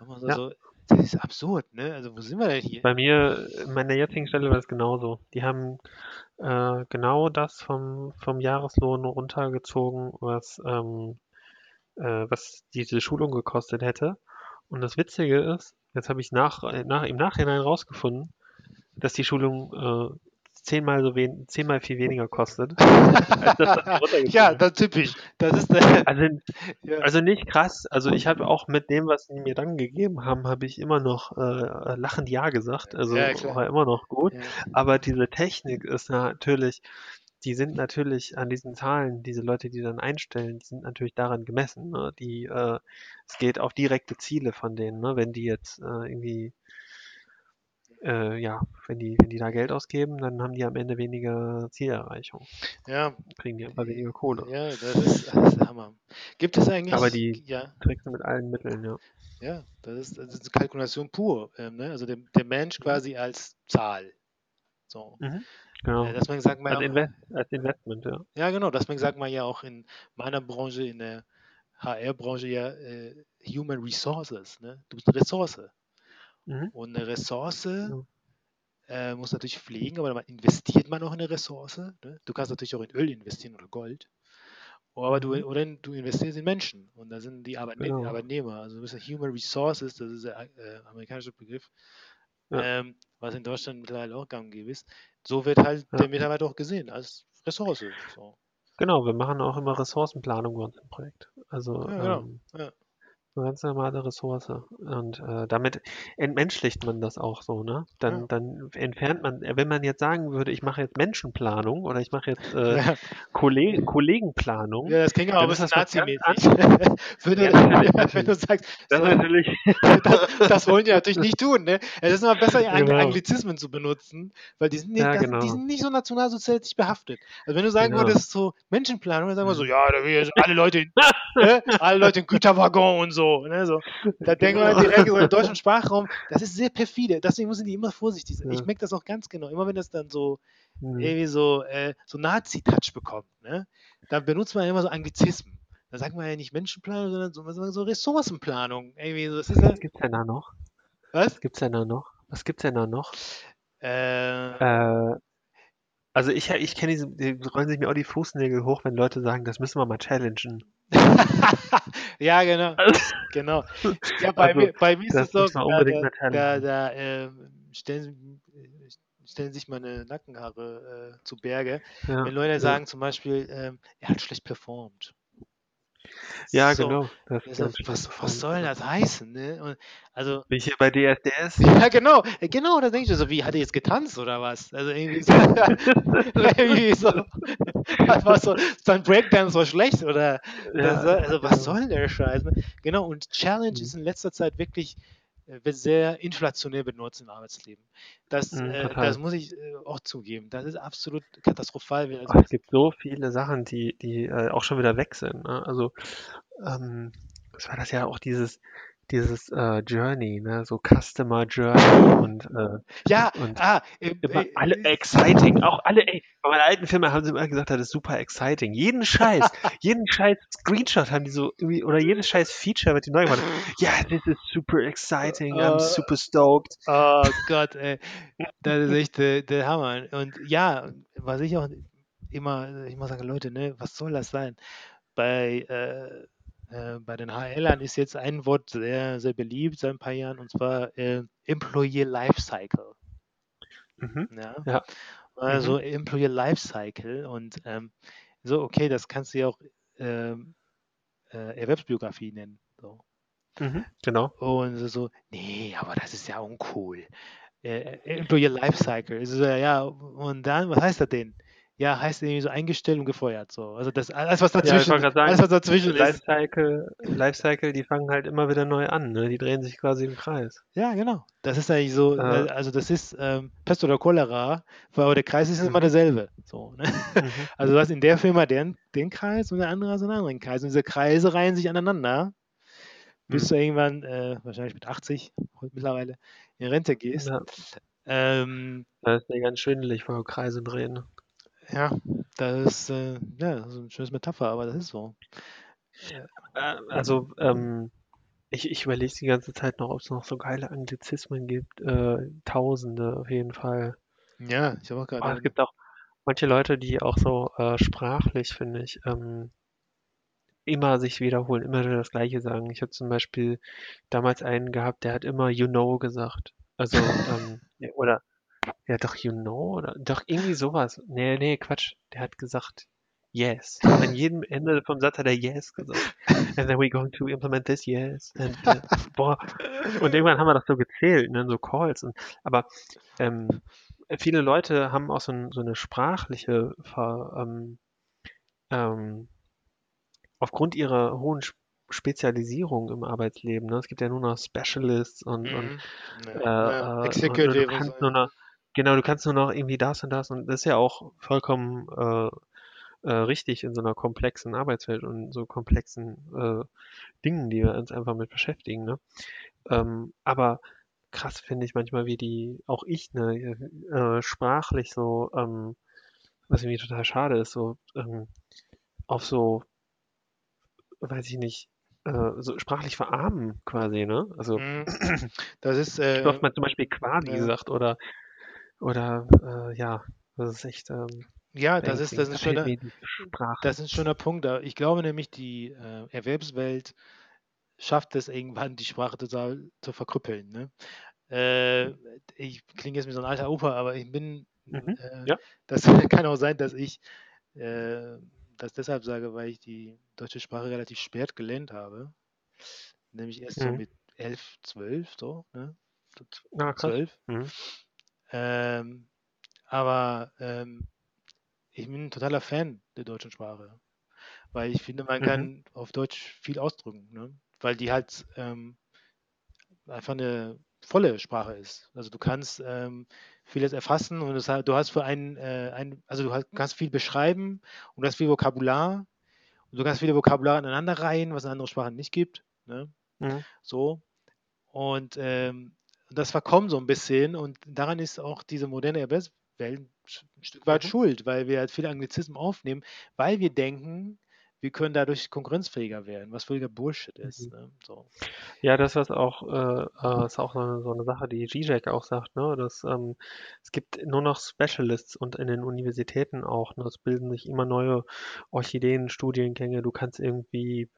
Und so, Ja. so, das ist absurd, ne? Also wo sind wir denn hier? Bei mir, in meiner jetzigen Stelle war es genauso. Die haben äh, genau das vom, vom Jahreslohn runtergezogen, was, ähm, äh, was diese Schulung gekostet hätte. Und das Witzige ist, jetzt habe ich nach, äh, nach, im Nachhinein rausgefunden, dass die Schulung äh, zehnmal so wen, zehnmal viel weniger kostet. (laughs) ja, das ist typisch. Das ist (laughs) Also, (laughs) ja. also nicht krass. Also ich habe auch mit dem, was sie mir dann gegeben haben, habe ich immer noch äh, lachend Ja gesagt. Also Ja, war immer noch gut. ja. Aber diese Technik ist natürlich, die sind natürlich an diesen Zahlen, diese Leute, die dann einstellen, die sind natürlich daran gemessen. Ne? Die, äh, es geht auf direkte Ziele von denen. Ne? Wenn die jetzt äh, irgendwie, äh, ja, wenn die, wenn die da Geld ausgeben, dann haben die am Ende weniger Zielerreichung, ja, kriegen die einfach weniger Kohle. ja, das ist, das ist Hammer. Gibt es eigentlich, Aber die- ja, Tricksen mit allen Mitteln, ja. Ja, das ist, das ist Kalkulation pur. Ähm, ne? Also der, der Mensch quasi als Zahl. So. Genau. Äh, deswegen sagt man Als, ja, Inve als Investment, ja. ja genau, deswegen sagt man ja auch in meiner Branche, in der HR-Branche ja äh, Human Resources. Ne? Du bist eine Ressource. Mhm. Und eine Ressource Ja. äh, muss natürlich pflegen, aber man investiert man auch in eine Ressource. Ne? Du kannst natürlich auch in Öl investieren oder Gold. Aber du, Mhm. oder du investierst in Menschen und da sind die Arbeitne Genau. Arbeitnehmer. Also du bist ja Human Resources, das ist der äh, amerikanische Begriff, Ja. ähm, was in Deutschland mittlerweile auch gang und gäbe ist. So wird halt Ja. der Mitarbeiter auch gesehen, als Ressource. So. Genau, wir machen auch immer Ressourcenplanung bei uns im Projekt. Also Ja, genau. ähm, Ja. Eine ganz normale Ressource. Und äh, damit entmenschlicht man das auch so, ne? Dann, Ja. dann entfernt man, wenn man jetzt sagen würde, ich mache jetzt Menschenplanung oder ich mache jetzt äh, Ja. Kolleg Kollegenplanung, ja, das klingt auch ein bisschen nazimäßig. (laughs) (laughs) wenn, du, Ja, natürlich, wenn du sagst, das so, natürlich, (laughs) das, das wollen die natürlich nicht tun. Ne? Es ist immer besser, Genau. Anglizismen zu benutzen, weil die sind, nicht, das, genau. die sind nicht so nationalsozialistisch behaftet. Also wenn du sagen Genau. würdest, so Menschenplanung, dann sagen wir so, Mhm. ja, alle Leute, in, ne? alle Leute in Güterwaggon und so. Ne? so. Da denken wir Genau. direkt so im deutschen Sprachraum, das ist sehr perfide. Deswegen müssen die immer vorsichtig sein. Ja. Ich merke das auch ganz genau. Immer wenn das dann so Hm, irgendwie so, äh, so Nazi-Touch bekommt, ne? dann benutzt man immer so Anglizismen. Da sagt man ja nicht Menschenplanung, sondern so, so so Ressourcenplanung. Irgendwie so, das ist ja, was gibt's denn da noch? was? Was gibt's denn da noch? Was gibt's denn da noch? Äh, Äh, also ich, ich kenne diese, die rollen sich mir auch die Fußnägel hoch, wenn Leute sagen, das müssen wir mal challengen. (laughs) ja, genau. (laughs) Genau. Ja, bei, Also, mir, bei mir ist es so, da, da, da, da ähm, stellen, äh, stellen sich meine Nackenhaare äh, zu Berge, Ja, wenn Leute ja. sagen zum Beispiel, ähm, er hat schlecht performt. Ja, So, genau. Also, was, was soll das heißen? Ne? Und, also, Bin ich hier bei DSDS? (laughs) ja, genau, äh, genau, da denke ich so, wie, hat er jetzt getanzt oder was? Also irgendwie so, (laughs) irgendwie so, war so sein Breakdance war schlecht oder Ja, also was genau. soll der Scheiß? ne? Genau, und Challenge Mhm. ist in letzter Zeit wirklich wird sehr inflationär benutzt im Arbeitsleben. Das, Mhm, äh, das muss ich äh, auch zugeben. Das ist absolut katastrophal. Also, Ach, es gibt so viele Sachen, die, die äh, auch schon wieder weg sind. Ne? Also, ähm, was war das ja auch dieses, dieses äh, Journey, ne? So Customer Journey und, äh, ja, und ah, äh, alle äh, exciting. Auch alle, ey, bei meinen alten Filmen haben sie immer gesagt, das ist super exciting. Jeden Scheiß, (laughs) jeden Scheiß Screenshot haben die so irgendwie, oder jedes Scheiß Feature wird die neu gemacht. Ja, this is super exciting. I'm Äh, super stoked. Oh Gott, ey. Das ist echt der, der Hammer. Und ja, was ich auch immer, ich muss sagen, Leute, ne, was soll das sein? Bei, äh, äh, bei den HLern ist jetzt ein Wort sehr, sehr beliebt seit ein paar Jahren, und zwar äh, Employee Lifecycle. Mhm. Ja? Ja. Also Employer Lifecycle und ähm, so, okay, das kannst du ja auch ähm, äh, Erwerbsbiografie nennen. So. Mhm, genau. Und so, nee, aber das ist ja uncool. Äh, Employer Lifecycle. Ist so, ja, und dann, was heißt das denn? Ja, heißt irgendwie so eingestellt und gefeuert. So. Also das alles, was Ja, dazwischen, gerade sagen, alles, was dazwischen ist. Lifecycle, Lifecycle, die fangen halt immer wieder neu an, ne? Die drehen sich quasi im Kreis. Ja, genau. Das ist eigentlich so, Äh. äh, also das ist ähm, Pest oder Cholera, aber der Kreis ist immer Mhm. derselbe. So, ne? Mhm. (laughs) Also du hast in der Firma den, den Kreis und der andere hast einen anderen Kreis. Und diese Kreise reihen sich aneinander, bis Mhm. du irgendwann, äh, wahrscheinlich mit 80 heute mittlerweile, in Rente gehst. Ja, Ähm, das ist ja ganz schwindelig, vor Kreise drehen. Ja, das ist, äh, ja, das ist eine schöne Metapher, aber das ist so. Äh, also, ähm, ich, ich überlege die ganze Zeit noch, ob es noch so geile Anglizismen gibt. Äh, Tausende auf jeden Fall. Ja, ich habe auch Aber gerade. es gibt auch manche Leute, die auch so äh, sprachlich, finde ich, ähm, immer sich wiederholen, immer wieder das Gleiche sagen. Ich habe zum Beispiel damals einen gehabt, der hat immer you know gesagt. Also, ähm, (laughs) oder, ja, doch you know, oder doch irgendwie sowas. Nee, nee, Quatsch. Der hat gesagt yes. An jedem Ende vom Satz hat er yes gesagt. And then we're going to implement this yes. And, äh, boah. Und irgendwann haben wir das so gezählt, ne, so Calls. Und, aber ähm, viele Leute haben auch so, ein, so eine sprachliche Ver, ähm, ähm, aufgrund ihrer hohen Sp- Spezialisierung im Arbeitsleben. Ne? Es gibt ja nur noch Specialists und, und Mhm. äh, Ja, äh, und und kannst nur noch, genau, du kannst nur noch irgendwie das und das und das ist ja auch vollkommen äh, äh, richtig in so einer komplexen Arbeitswelt und so komplexen äh, Dingen, die wir uns einfach mit beschäftigen. Ne? Ähm, aber krass finde ich manchmal, wie die, auch ich, ne, äh, sprachlich so, ähm, was irgendwie total schade ist, so ähm, auf so, weiß ich nicht, äh, so sprachlich verarmen quasi, ne? Also Mhm. Das ist, äh, oft man zum Beispiel quasi ja. sagt oder oder äh, ja, das ist echt ähm, ja, das ist, das Da ist die Sprache. Das ist ein schöner Punkt. Ich glaube nämlich, die äh, Erwerbswelt schafft es irgendwann, die Sprache total zu verkrüppeln. Ne? Äh, ich klinge jetzt wie so ein alter Opa, aber ich bin, Mhm, äh, ja. das (laughs) kann auch sein, dass ich äh, das deshalb sage, weil ich die deutsche Sprache relativ spät gelernt habe. Nämlich erst so Mhm. mit 11, 12, so, ne? So z- Na, krass. 12. Mhm. Ähm, aber ähm, ich bin ein totaler Fan der deutschen Sprache, weil ich finde, man Mhm. kann auf Deutsch viel ausdrücken, ne? weil die halt ähm, einfach eine volle Sprache ist. Also du kannst ähm, vieles erfassen und das, du hast für einen, äh, ein, also du hast, kannst viel beschreiben und du hast viel Vokabular und du kannst viele Vokabular aneinander reihen, was in anderen Sprachen nicht gibt. Ne? Mhm. So. Und ähm, das verkommt so ein bisschen und daran ist auch diese moderne Erwerbswelt ein Stück weit Mhm. schuld, weil wir halt viele Anglizismen aufnehmen, weil wir denken, wir können dadurch konkurrenzfähiger werden, was völliger Bullshit ist. Mhm. Ne? So. Ja, das was auch, äh, äh, ist auch so eine, so eine Sache, die Zizek auch sagt, ne, dass ähm, es gibt nur noch Specialists und in den Universitäten auch, ne, es bilden sich immer neue Orchideen, Studiengänge, du kannst irgendwie,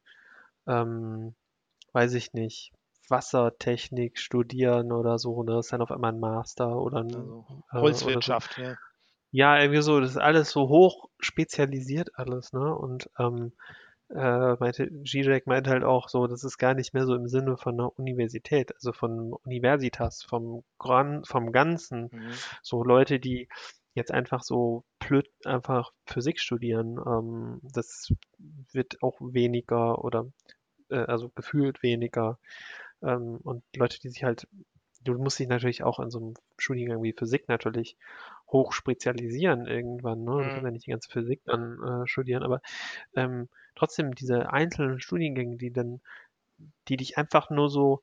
ähm, weiß ich nicht, Wassertechnik studieren oder so, ne, das ist dann auf einmal ein Master oder ein, Also, äh, oder so. Holzwirtschaft, ja. Ja, irgendwie so, das ist alles so hoch spezialisiert alles, ne? Und ähm, äh, meinte, Zizek meint halt auch so, das ist gar nicht mehr so im Sinne von einer Universität, also von Universitas, vom Gran, vom Ganzen. Mhm. So Leute, die jetzt einfach so blöd einfach Physik studieren, ähm, das wird auch weniger oder äh, also gefühlt weniger. Ähm, und Leute, die sich halt, du musst dich natürlich auch in so einem Studiengang wie Physik natürlich hoch spezialisieren irgendwann, ne? Du kannst Mhm. ja nicht die ganze Physik dann äh, studieren, aber ähm, trotzdem diese einzelnen Studiengänge, die dann, die dich einfach nur so,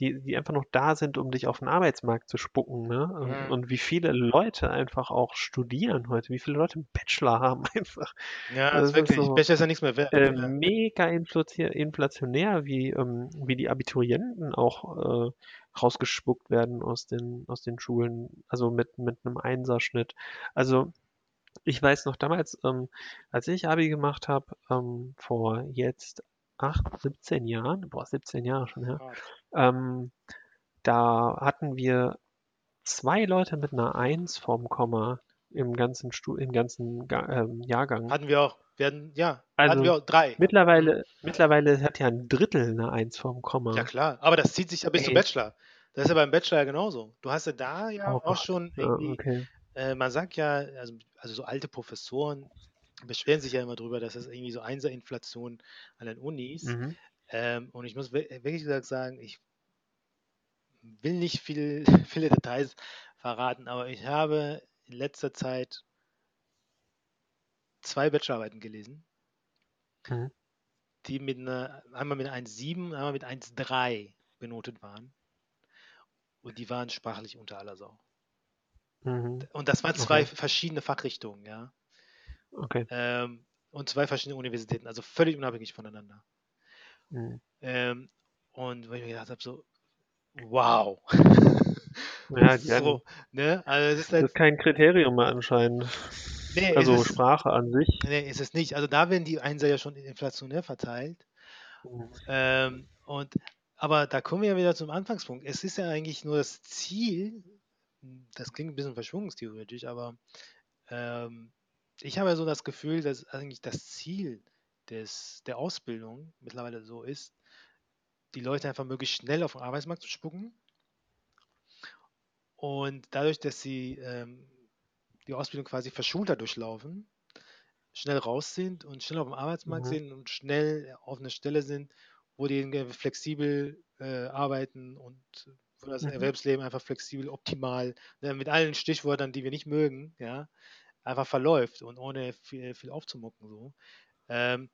die, die einfach noch da sind, um dich auf den Arbeitsmarkt zu spucken, ne? Und, Mhm. und wie viele Leute einfach auch studieren heute, wie viele Leute einen Bachelor haben (laughs) einfach. Ja, Das ist ist wirklich. so, Becher ist ja nichts mehr wert. äh, Ja. mega inflati- inflationär, wie, ähm, wie die Abiturienten auch äh, rausgespuckt werden aus den, aus den Schulen, also mit, mit einem Einserschnitt. Also ich weiß noch damals, ähm, als ich Abi gemacht habe, ähm, vor jetzt acht, 17 Jahren, boah, 17 Jahre schon her, Hart. Ähm, da hatten wir zwei Leute mit einer Eins vorm Komma im ganzen, Stu im ganzen Ga ähm, Jahrgang. Hatten wir auch. Hatten, ja, Also, hatten wir auch drei. Mittlerweile, mittlerweile hat ja ein Drittel eine Eins vom Komma. Ja, klar. Aber das zieht sich ja bis zum. Bachelor. Das ist ja beim Bachelor ja genauso. Du hast ja da ja Oh auch schon Ja, irgendwie, okay. äh, man sagt ja, also, also so alte Professoren beschweren sich ja immer drüber, dass es irgendwie so Einserinflation an den Unis. Mhm. Ähm, und ich muss we- wirklich gesagt sagen, ich will nicht viel, (laughs) viele Details verraten, aber ich habe in letzter Zeit zwei Bachelorarbeiten gelesen, Mhm. die mit einer, einmal mit 1,7, einmal mit 1,3 benotet waren. Und die waren sprachlich unter aller Sau. Mhm. Und das waren zwei Okay. verschiedene Fachrichtungen, ja. Okay. Ähm, und zwei verschiedene Universitäten, also völlig unabhängig voneinander. Mhm. Ähm, und wo ich mir gedacht habe, so, wow. (laughs) Ja, so, ne? Also es ist das halt, ist kein Kriterium mehr anscheinend. nee, Also es Sprache an sich. nee, ist es nicht. Also da werden die Einser ja schon inflationär verteilt. Mhm. Ähm, und, aber da kommen wir ja wieder zum Anfangspunkt. Es ist ja eigentlich nur das Ziel, das klingt ein bisschen verschwörungstheoretisch, aber ähm, ich habe ja so das Gefühl, dass eigentlich das Ziel des, der Ausbildung mittlerweile so ist, die Leute einfach möglichst schnell auf den Arbeitsmarkt zu spucken. Und dadurch, dass sie ähm, die Ausbildung quasi verschulter durchlaufen, schnell raus sind und schnell auf dem Arbeitsmarkt Mhm. sind und schnell auf einer Stelle sind, wo die flexibel äh, arbeiten und wo das Mhm. Erwerbsleben einfach flexibel, optimal, ne, mit allen Stichwörtern, die wir nicht mögen, ja, einfach verläuft und ohne viel, viel aufzumucken. So. Ähm,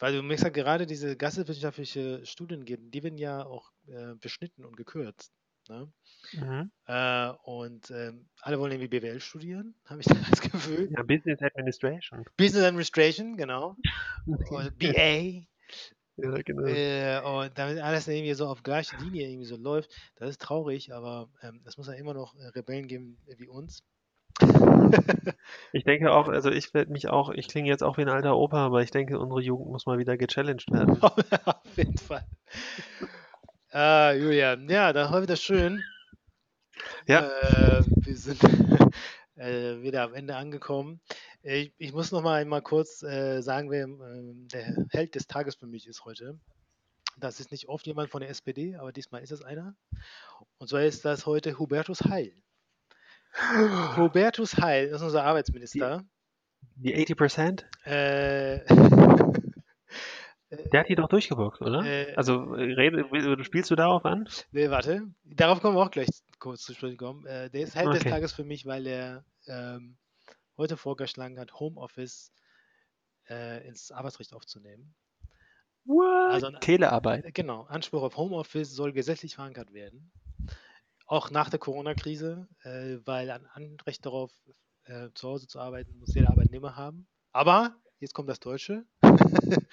weil du merkst ja gerade diese geisteswissenschaftliche Studiengänge, die werden ja auch äh, beschnitten und gekürzt. Ne? Mhm. Äh, und ähm, alle wollen irgendwie BWL studieren, (laughs) habe ich das Gefühl. Ja, Business Administration. Business Administration, genau. (laughs) Und BA. Ja, genau. Äh, und damit alles irgendwie so auf gleiche Linie irgendwie so läuft, das ist traurig, aber ähm, es muss ja immer noch äh, Rebellen geben wie uns. (laughs) Ich denke auch, also ich werde mich auch, ich klinge jetzt auch wie ein alter Opa, aber ich denke, unsere Jugend muss mal wieder gechallenged werden. (laughs) auf jeden Fall. Ah, Julian, ja, das war wieder schön. Ja. Äh, wir sind (laughs) äh, wieder am Ende angekommen. Ich, ich muss noch mal einmal kurz äh, sagen, wer ähm, der Held des Tages für mich ist heute. Das ist nicht oft jemand von der SPD, aber diesmal ist es einer. Und zwar ist das heute Hubertus Heil. Hubertus Heil ist unser Arbeitsminister. Die 80%? Äh, (laughs) Der hat die doch durchgeboxt, oder? Äh, Also äh, rede, du spielst du darauf an? Nee, warte. Darauf kommen wir auch gleich kurz zu sprechen kommen. Äh, der ist Held des Okay. Tages für mich, weil er ähm, heute vorgeschlagen hat, Homeoffice äh, ins Arbeitsrecht aufzunehmen. What? Also Telearbeit. Äh, Genau, Anspruch auf Homeoffice soll gesetzlich verankert werden. Auch nach der Corona-Krise, äh, weil ein Anrecht darauf, äh, zu Hause zu arbeiten, muss jeder Arbeitnehmer haben. Aber, jetzt kommt das Deutsche, (laughs)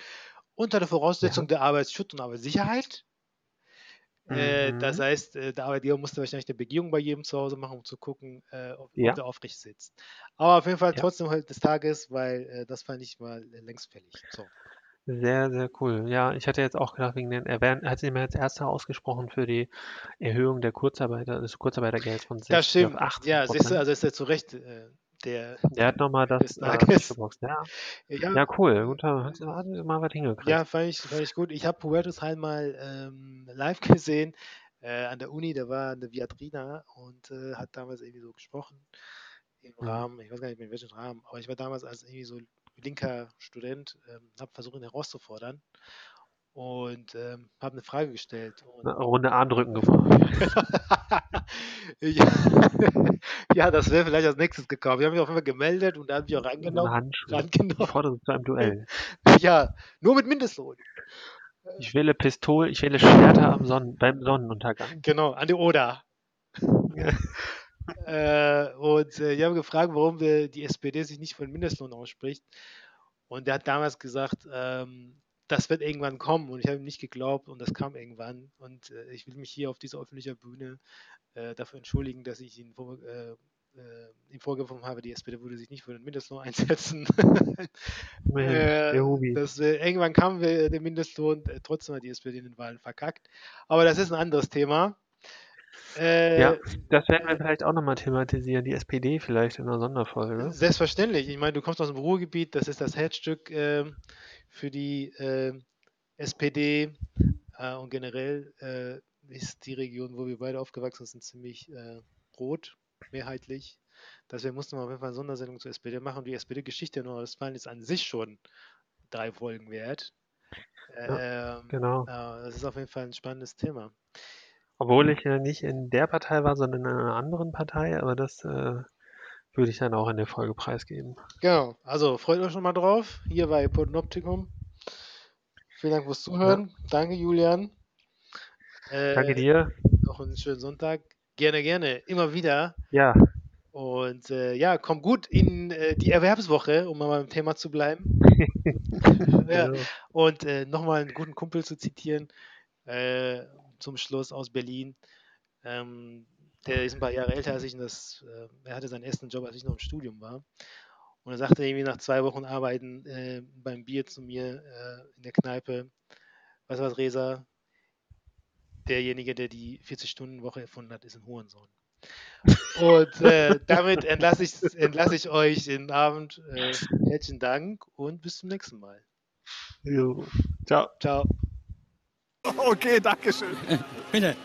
unter der Voraussetzung der Arbeitsschutz und Arbeitssicherheit. Äh, das Mhm. heißt, äh, der Arbeitgeber musste wahrscheinlich eine Begehung bei jedem zu Hause machen, um zu gucken, äh, ob, Ja. der aufrecht sitzt. Aber auf jeden Fall Ja. trotzdem halt des Tages, weil das fand ich mal längst fällig. So. Sehr, sehr cool. Ja, ich hatte jetzt auch gedacht, wegen den, er wär- er hat sich mir als erster ausgesprochen für die Erhöhung der Kurzarbeiter, des Kurzarbeitergelds von 60 Das stimmt. auf 80 Ja, siehst du, also ist er zu Recht äh, der. Der hat nochmal das äh, durchgeboxt. Ja, Ja, ja, cool. Gut, da hat mal was hingekriegt. Ja, fand ich, fand ich gut. Ich habe Hubertus Heil mal ähm, live (laughs) gesehen äh, an der Uni. Der war an der Viadrina und äh, hat damals irgendwie so gesprochen im Mhm. Rahmen, ich weiß gar nicht mehr in welchem Rahmen, aber ich war damals als irgendwie so linker Student, ähm, habe versucht, ihn herauszufordern und ähm, habe eine Frage gestellt. Und Eine Runde Armdrücken gefragt. (laughs) ja, (laughs) ja, das wäre vielleicht als nächstes gekommen. Ich habe mich auf jeden Fall gemeldet und da habe ich auch reingenommen. Handschuhe. Ich rangenommen. fordere zu einem Duell. (laughs) Ja, nur mit Mindestlohn. Ich wähle Pistol, ich wähle Schwerter am Sonnen, beim Sonnenuntergang. Genau, an die Oder. Äh, und äh, ich habe gefragt, warum wir, die SPD sich nicht für den Mindestlohn ausspricht. Und der hat damals gesagt, ähm, das wird irgendwann kommen. Und ich habe ihm nicht geglaubt und das kam irgendwann. Und äh, ich will mich hier auf dieser öffentlichen Bühne äh, dafür entschuldigen, dass ich ihn vor, äh, äh, ihm vorgeworfen habe, die SPD würde sich nicht für den Mindestlohn einsetzen. (laughs) Äh, Hubi. das, äh, irgendwann kam der Mindestlohn, äh, trotzdem hat die SPD in den Wahlen verkackt. Aber das ist ein anderes Thema. Äh, Ja, das werden wir vielleicht auch nochmal thematisieren, die SPD vielleicht in einer Sonderfolge. Selbstverständlich. Ich meine, du kommst aus dem Ruhrgebiet, das ist das Herzstück ähm, für die äh, SPD äh, und generell äh, ist die Region, wo wir beide aufgewachsen sind, ziemlich äh, rot, mehrheitlich. Deswegen mussten wir auf jeden Fall eine Sondersendung zur SPD machen. Die SPD-Geschichte in Nordrhein-Westfalen ist an sich schon drei Folgen wert. Ähm, genau. äh, das ist auf jeden Fall ein spannendes Thema. Obwohl ich ja nicht in der Partei war, sondern in einer anderen Partei, aber das äh, würde ich dann auch in der Folge preisgeben. Genau, also freut euch schon mal drauf. Hier bei Podnoptikum. Vielen Dank fürs Zuhören. Danke, Julian. Äh, Danke dir. Noch einen schönen Sonntag. Gerne, gerne. Immer wieder. Ja, Und äh, ja, komm gut in äh, die Erwerbswoche, um mal beim Thema zu bleiben. (laughs) ja. genau. Und äh, nochmal einen guten Kumpel zu zitieren, äh, zum Schluss aus Berlin. Ähm, der ist ein paar Jahre älter als ich und das, äh, er hatte seinen ersten Job, als ich noch im Studium war. Und er sagte irgendwie nach zwei Wochen Arbeiten äh, beim Bier zu mir äh, in der Kneipe, du was, Resa, derjenige, der die 40-Stunden-Woche erfunden hat, ist ein Hurensohn. Und äh, (laughs) damit entlasse ich, entlasse ich euch in den Abend. Äh, herzlichen Dank und bis zum nächsten Mal. Jo. Ciao. Ciao. Okay, danke schön. (laughs) Bitte.